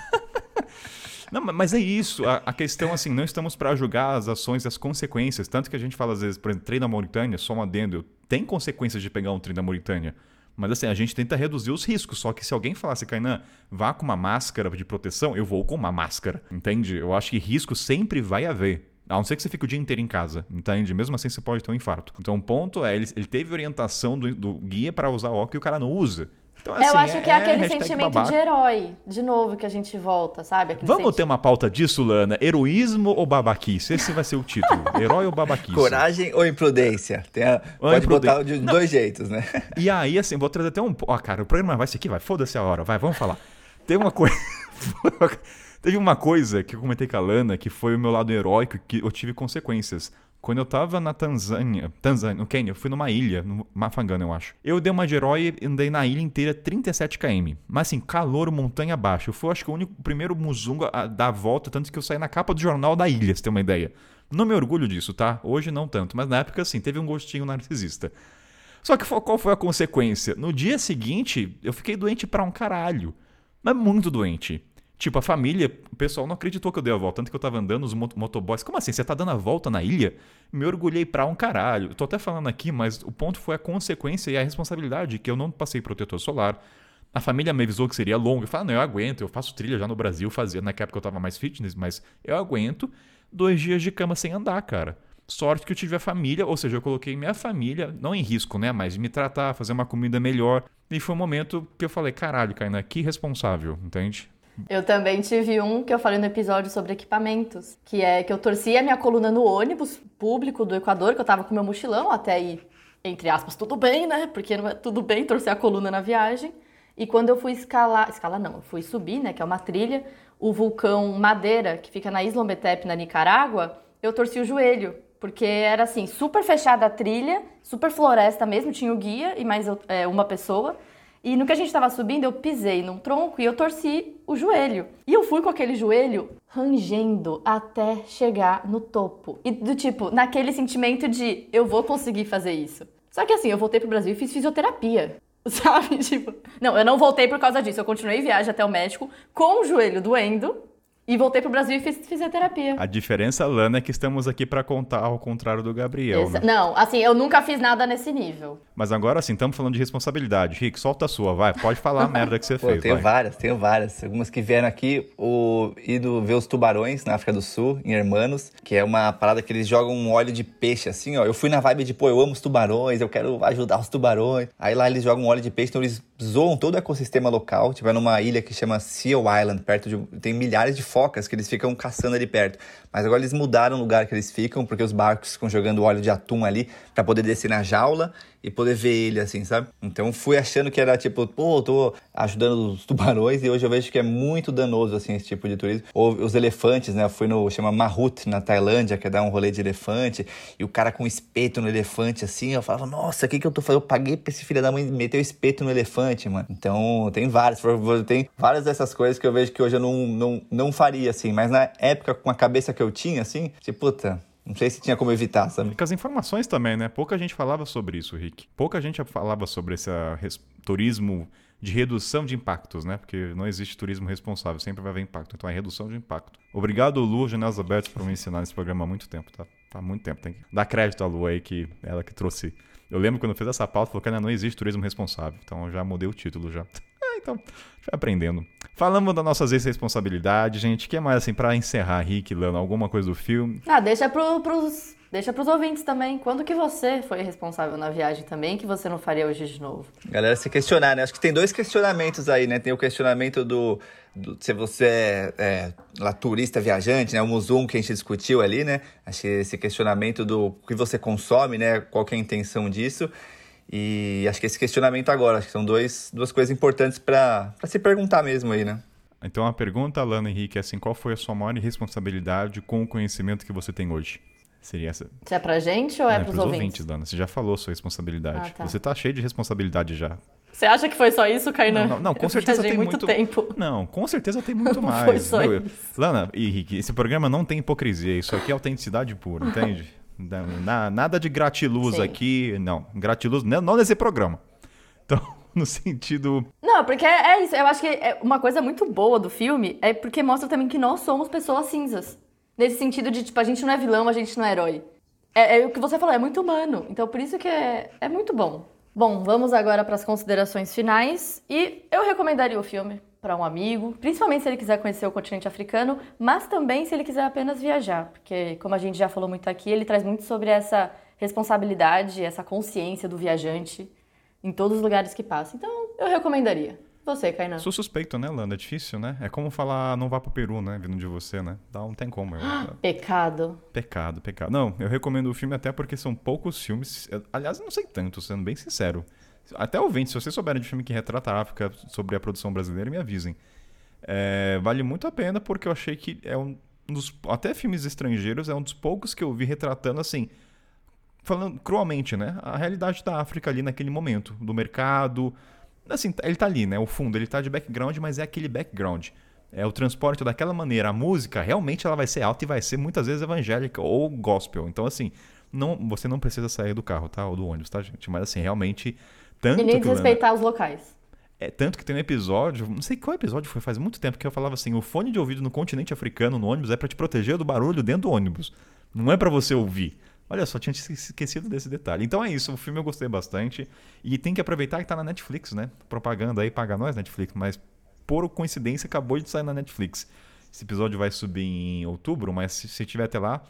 Não, mas é isso. A, a questão, assim, não estamos para julgar as ações e as consequências. Tanto que a gente fala, às vezes, por exemplo, trem da Mauritânia, só um adendo, tem consequências de pegar um trem da Mauritânia. Mas assim, a gente tenta reduzir os riscos. Só que se alguém falasse, Kainan, vá com uma máscara de proteção, eu vou com uma máscara. Entende? Eu acho que risco sempre vai haver. A não ser que você fique o dia inteiro em casa, entende? Mesmo assim você pode ter um infarto. Então o ponto é, ele, ele teve orientação do, do guia para usar óculos e o cara não usa. Então, assim, eu acho que é, é aquele sentimento babaca. de herói, de novo, que a gente volta, sabe? Aquele Vamos sentimento. ter uma pauta disso, Lana? Heroísmo ou babaquice? Esse vai ser o título. Herói ou babaquice? Coragem ou imprudência? A... Pode botar de Não. dois jeitos, né? E aí, assim, vou trazer até um... Ó, cara, o programa vai ser aqui, vai. Foda-se a hora. Vai, vamos falar. Tem uma coisa... Teve uma coisa que eu comentei com a Lana, que foi o meu lado heróico, que eu tive consequências. Quando eu tava na Tanzânia, Tanzânia, no Quênia, eu fui numa ilha, no Mafangana, eu acho. Eu dei uma de herói e andei na ilha inteira 37 km. Mas assim, calor montanha abaixo. Eu fui, acho que, o único, primeiro muzungo a dar a volta, tanto que eu saí na capa do jornal da ilha, se tem uma ideia. Não me orgulho disso, tá? Hoje não tanto, mas na época, assim, teve um gostinho narcisista. Só que qual foi a consequência? No dia seguinte, eu fiquei doente pra um caralho. Mas muito doente. Tipo, a família, o pessoal não acreditou que eu dei a volta. Tanto que eu tava andando, os motoboys. Como assim? Você tá dando a volta na ilha? Me orgulhei pra um caralho. Tô até falando aqui, mas o ponto foi a consequência e a responsabilidade, que eu não passei protetor solar. A família me avisou que seria longo. Eu falei, ah, não, eu aguento, eu faço trilha já no Brasil, fazia. Naquela época eu tava mais fitness, mas eu aguento dois dias de cama sem andar, cara. Sorte que eu tive a família, ou seja, eu coloquei minha família, não em risco, né? Mas de me tratar, fazer uma comida melhor. E foi um momento que eu falei, caralho, Kainan, que responsável, entende? Eu também tive um que eu falei no episódio sobre equipamentos, que é que eu torci a minha coluna no ônibus público do Equador, que eu tava com meu mochilão até aí, entre aspas, tudo bem, né? Porque não é tudo bem torcer a coluna na viagem. E quando eu fui escalar, escalar não, eu fui subir, né, que é uma trilha, o vulcão Madeira, que fica na Isla Ometep, na Nicarágua, eu torci o joelho, porque era assim, super fechada a trilha, super floresta mesmo, tinha o guia e mais é, uma pessoa. E no que a gente tava subindo, eu pisei num tronco e eu torci o joelho. E eu fui com aquele joelho rangendo até chegar no topo. E do tipo, naquele sentimento de eu vou conseguir fazer isso. Só que assim, eu voltei pro Brasil e fiz fisioterapia. Sabe? Tipo, não, eu não voltei por causa disso. Eu continuei viagem até o médico com o joelho doendo e voltei pro Brasil e fiz fisioterapia. A diferença, Lana, é que estamos aqui para contar ao contrário do Gabriel. Né? Não, assim, eu nunca fiz nada nesse nível. Mas agora sim, estamos falando de responsabilidade. Rick, solta a sua, vai. Pode falar a merda que você Pô, fez. tenho vai. várias, tenho várias. Algumas que vieram aqui, o ido ver os tubarões na África do Sul, em Hermanos, que é uma parada que eles jogam um óleo de peixe, assim, ó. Eu fui na vibe de, pô, eu amo os tubarões, eu quero ajudar os tubarões. Aí lá eles jogam um óleo de peixe, então eles zoam todo o ecossistema local. Tipo, é numa ilha que chama Seal Island, perto de. Tem milhares de focas que eles ficam caçando ali perto. Mas agora eles mudaram o lugar que eles ficam, porque os barcos ficam jogando óleo de atum ali pra poder descer na jaula e poder ver ele, assim, sabe? Então fui achando que era tipo, pô, tô ajudando os tubarões e hoje eu vejo que é muito danoso, assim, esse tipo de turismo. Ou os elefantes, né? Eu fui no, chama Mahut, na Tailândia, que é dar um rolê de elefante, e o cara com espeto no elefante, assim, eu falava, nossa, o que que eu tô fazendo? Eu paguei pra esse filho da mãe meter o espeto no elefante, mano. Então tem várias, tem várias dessas coisas que eu vejo que hoje eu não, não, não faria, assim, mas na época, com a cabeça que eu tinha, assim, tipo, puta, não sei se tinha como evitar, sabe? Com as informações também, né? Pouca gente falava sobre isso, Rick. Pouca gente falava sobre esse turismo de redução de impactos, né? Porque não existe turismo responsável, sempre vai haver impacto. Então é redução de impacto. Obrigado, Lu, Janelas Abertas, por me ensinar nesse programa há muito tempo, tá? Tá há muito tempo. Tem que dar crédito à Lu aí, que ela que trouxe. Eu lembro quando eu fiz essa pauta, falou que ainda não existe turismo responsável. Então eu já mudei o título já. Ah, então, vai aprendendo. Falamos das nossas responsabilidades, gente. O que mais, assim, pra encerrar, Rick, Lana, alguma coisa do filme? Ah, deixa pro, pros. Deixa pros ouvintes também. Quando que você foi responsável na viagem também, que você não faria hoje de novo? Galera, se questionar, né? Acho que tem dois questionamentos aí, né? Tem o questionamento do, do- se você é, é lá, turista viajante, né? O Musum que a gente discutiu ali, né? Acho que esse questionamento do que você consome, né? Qual que é a intenção disso? E acho que esse questionamento agora, acho que são dois, duas coisas importantes para se perguntar mesmo aí, né? Então a pergunta, Lana Henrique, é assim: qual foi a sua maior responsabilidade com o conhecimento que você tem hoje? Seria essa. Se é pra gente ou é, É, pros, pros ouvintes? Lana. Você já falou a sua responsabilidade. Ah, tá. Você tá cheio de responsabilidade já. Você acha que foi só isso, Kainan? Não, não, não, com Eu certeza tem muito muito tempo. Não, com certeza tem muito mais. foi só Meu, isso. Lana e Rick, esse programa não tem hipocrisia. Isso aqui é autenticidade pura, entende? Na- nada de gratiluz Sim. aqui. Não, gratiluz não, nesse programa. Então, no sentido. Não, porque é isso. Eu acho que é uma coisa muito boa do filme é porque mostra também que nós somos pessoas cinzas. Nesse sentido de, tipo, a gente não é vilão, a gente não é herói. É, é o que você falou, é muito humano. Então, por isso que é, é muito bom. Bom, vamos agora para as considerações finais. E eu recomendaria o filme para um amigo, principalmente se ele quiser conhecer o continente africano, mas também se ele quiser apenas viajar. Porque, como a gente já falou muito aqui, ele traz muito sobre essa responsabilidade, essa consciência do viajante em todos os lugares que passa. Então, eu recomendaria. Você, Kainan. Sou suspeito, né, Lana? É difícil, né? É como falar não vá pro Peru, né? Vindo de você, né? Não tem como. eu- Pecado. Pecado, pecado. Não, eu recomendo o filme até porque são poucos filmes. eu- Aliás, não sei tanto, sendo bem sincero. Até ouvinte, se vocês souberem de filme que retrata a África sobre a produção brasileira, me avisem. É, vale muito a pena porque eu achei que é um dos. Até filmes estrangeiros é um dos poucos que eu vi retratando assim. Falando cruelmente, né? A realidade da África ali naquele momento, do mercado. Assim, ele tá ali, né? O fundo, ele tá de background, mas é aquele background. É o transporte daquela maneira. A música, realmente, ela vai ser alta e vai ser muitas vezes evangélica ou gospel. Então, assim, não, você não precisa sair do carro, tá? Ou do ônibus, tá, gente? Mas, assim, realmente, tanto E nem desrespeitar os locais. é, tanto que tem um episódio, não sei qual episódio foi, faz muito tempo que eu falava assim, o fone de ouvido no continente africano, no ônibus, é pra te proteger do barulho dentro do ônibus. Não é pra você ouvir. Olha só, tinha esquecido desse detalhe. Então é isso, o filme eu gostei bastante. E tem que aproveitar que tá na Netflix, né? Propaganda aí, paga nós, Netflix. Mas, por coincidência, acabou de sair na Netflix. Esse episódio vai subir em outubro, mas se, se tiver até lá,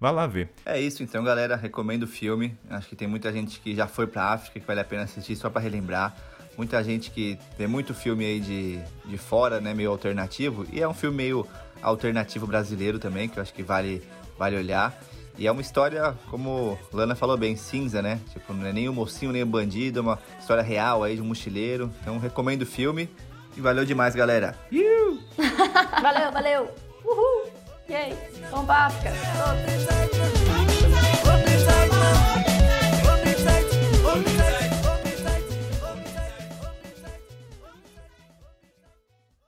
vai lá ver. É isso então, galera. Recomendo o filme. Acho que tem muita gente que já foi pra África que vale a pena assistir só pra relembrar. Muita gente que vê muito filme aí de, de fora, né? Meio alternativo. E é um filme meio alternativo brasileiro também, que eu acho que vale, vale olhar. E é uma história, como Lana falou bem, cinza, né? Tipo, não é nem um mocinho, nem um bandido, é uma história real aí de um mochileiro. Então recomendo o filme. E valeu demais, galera. valeu, valeu. Uhul. E aí? Bombástica!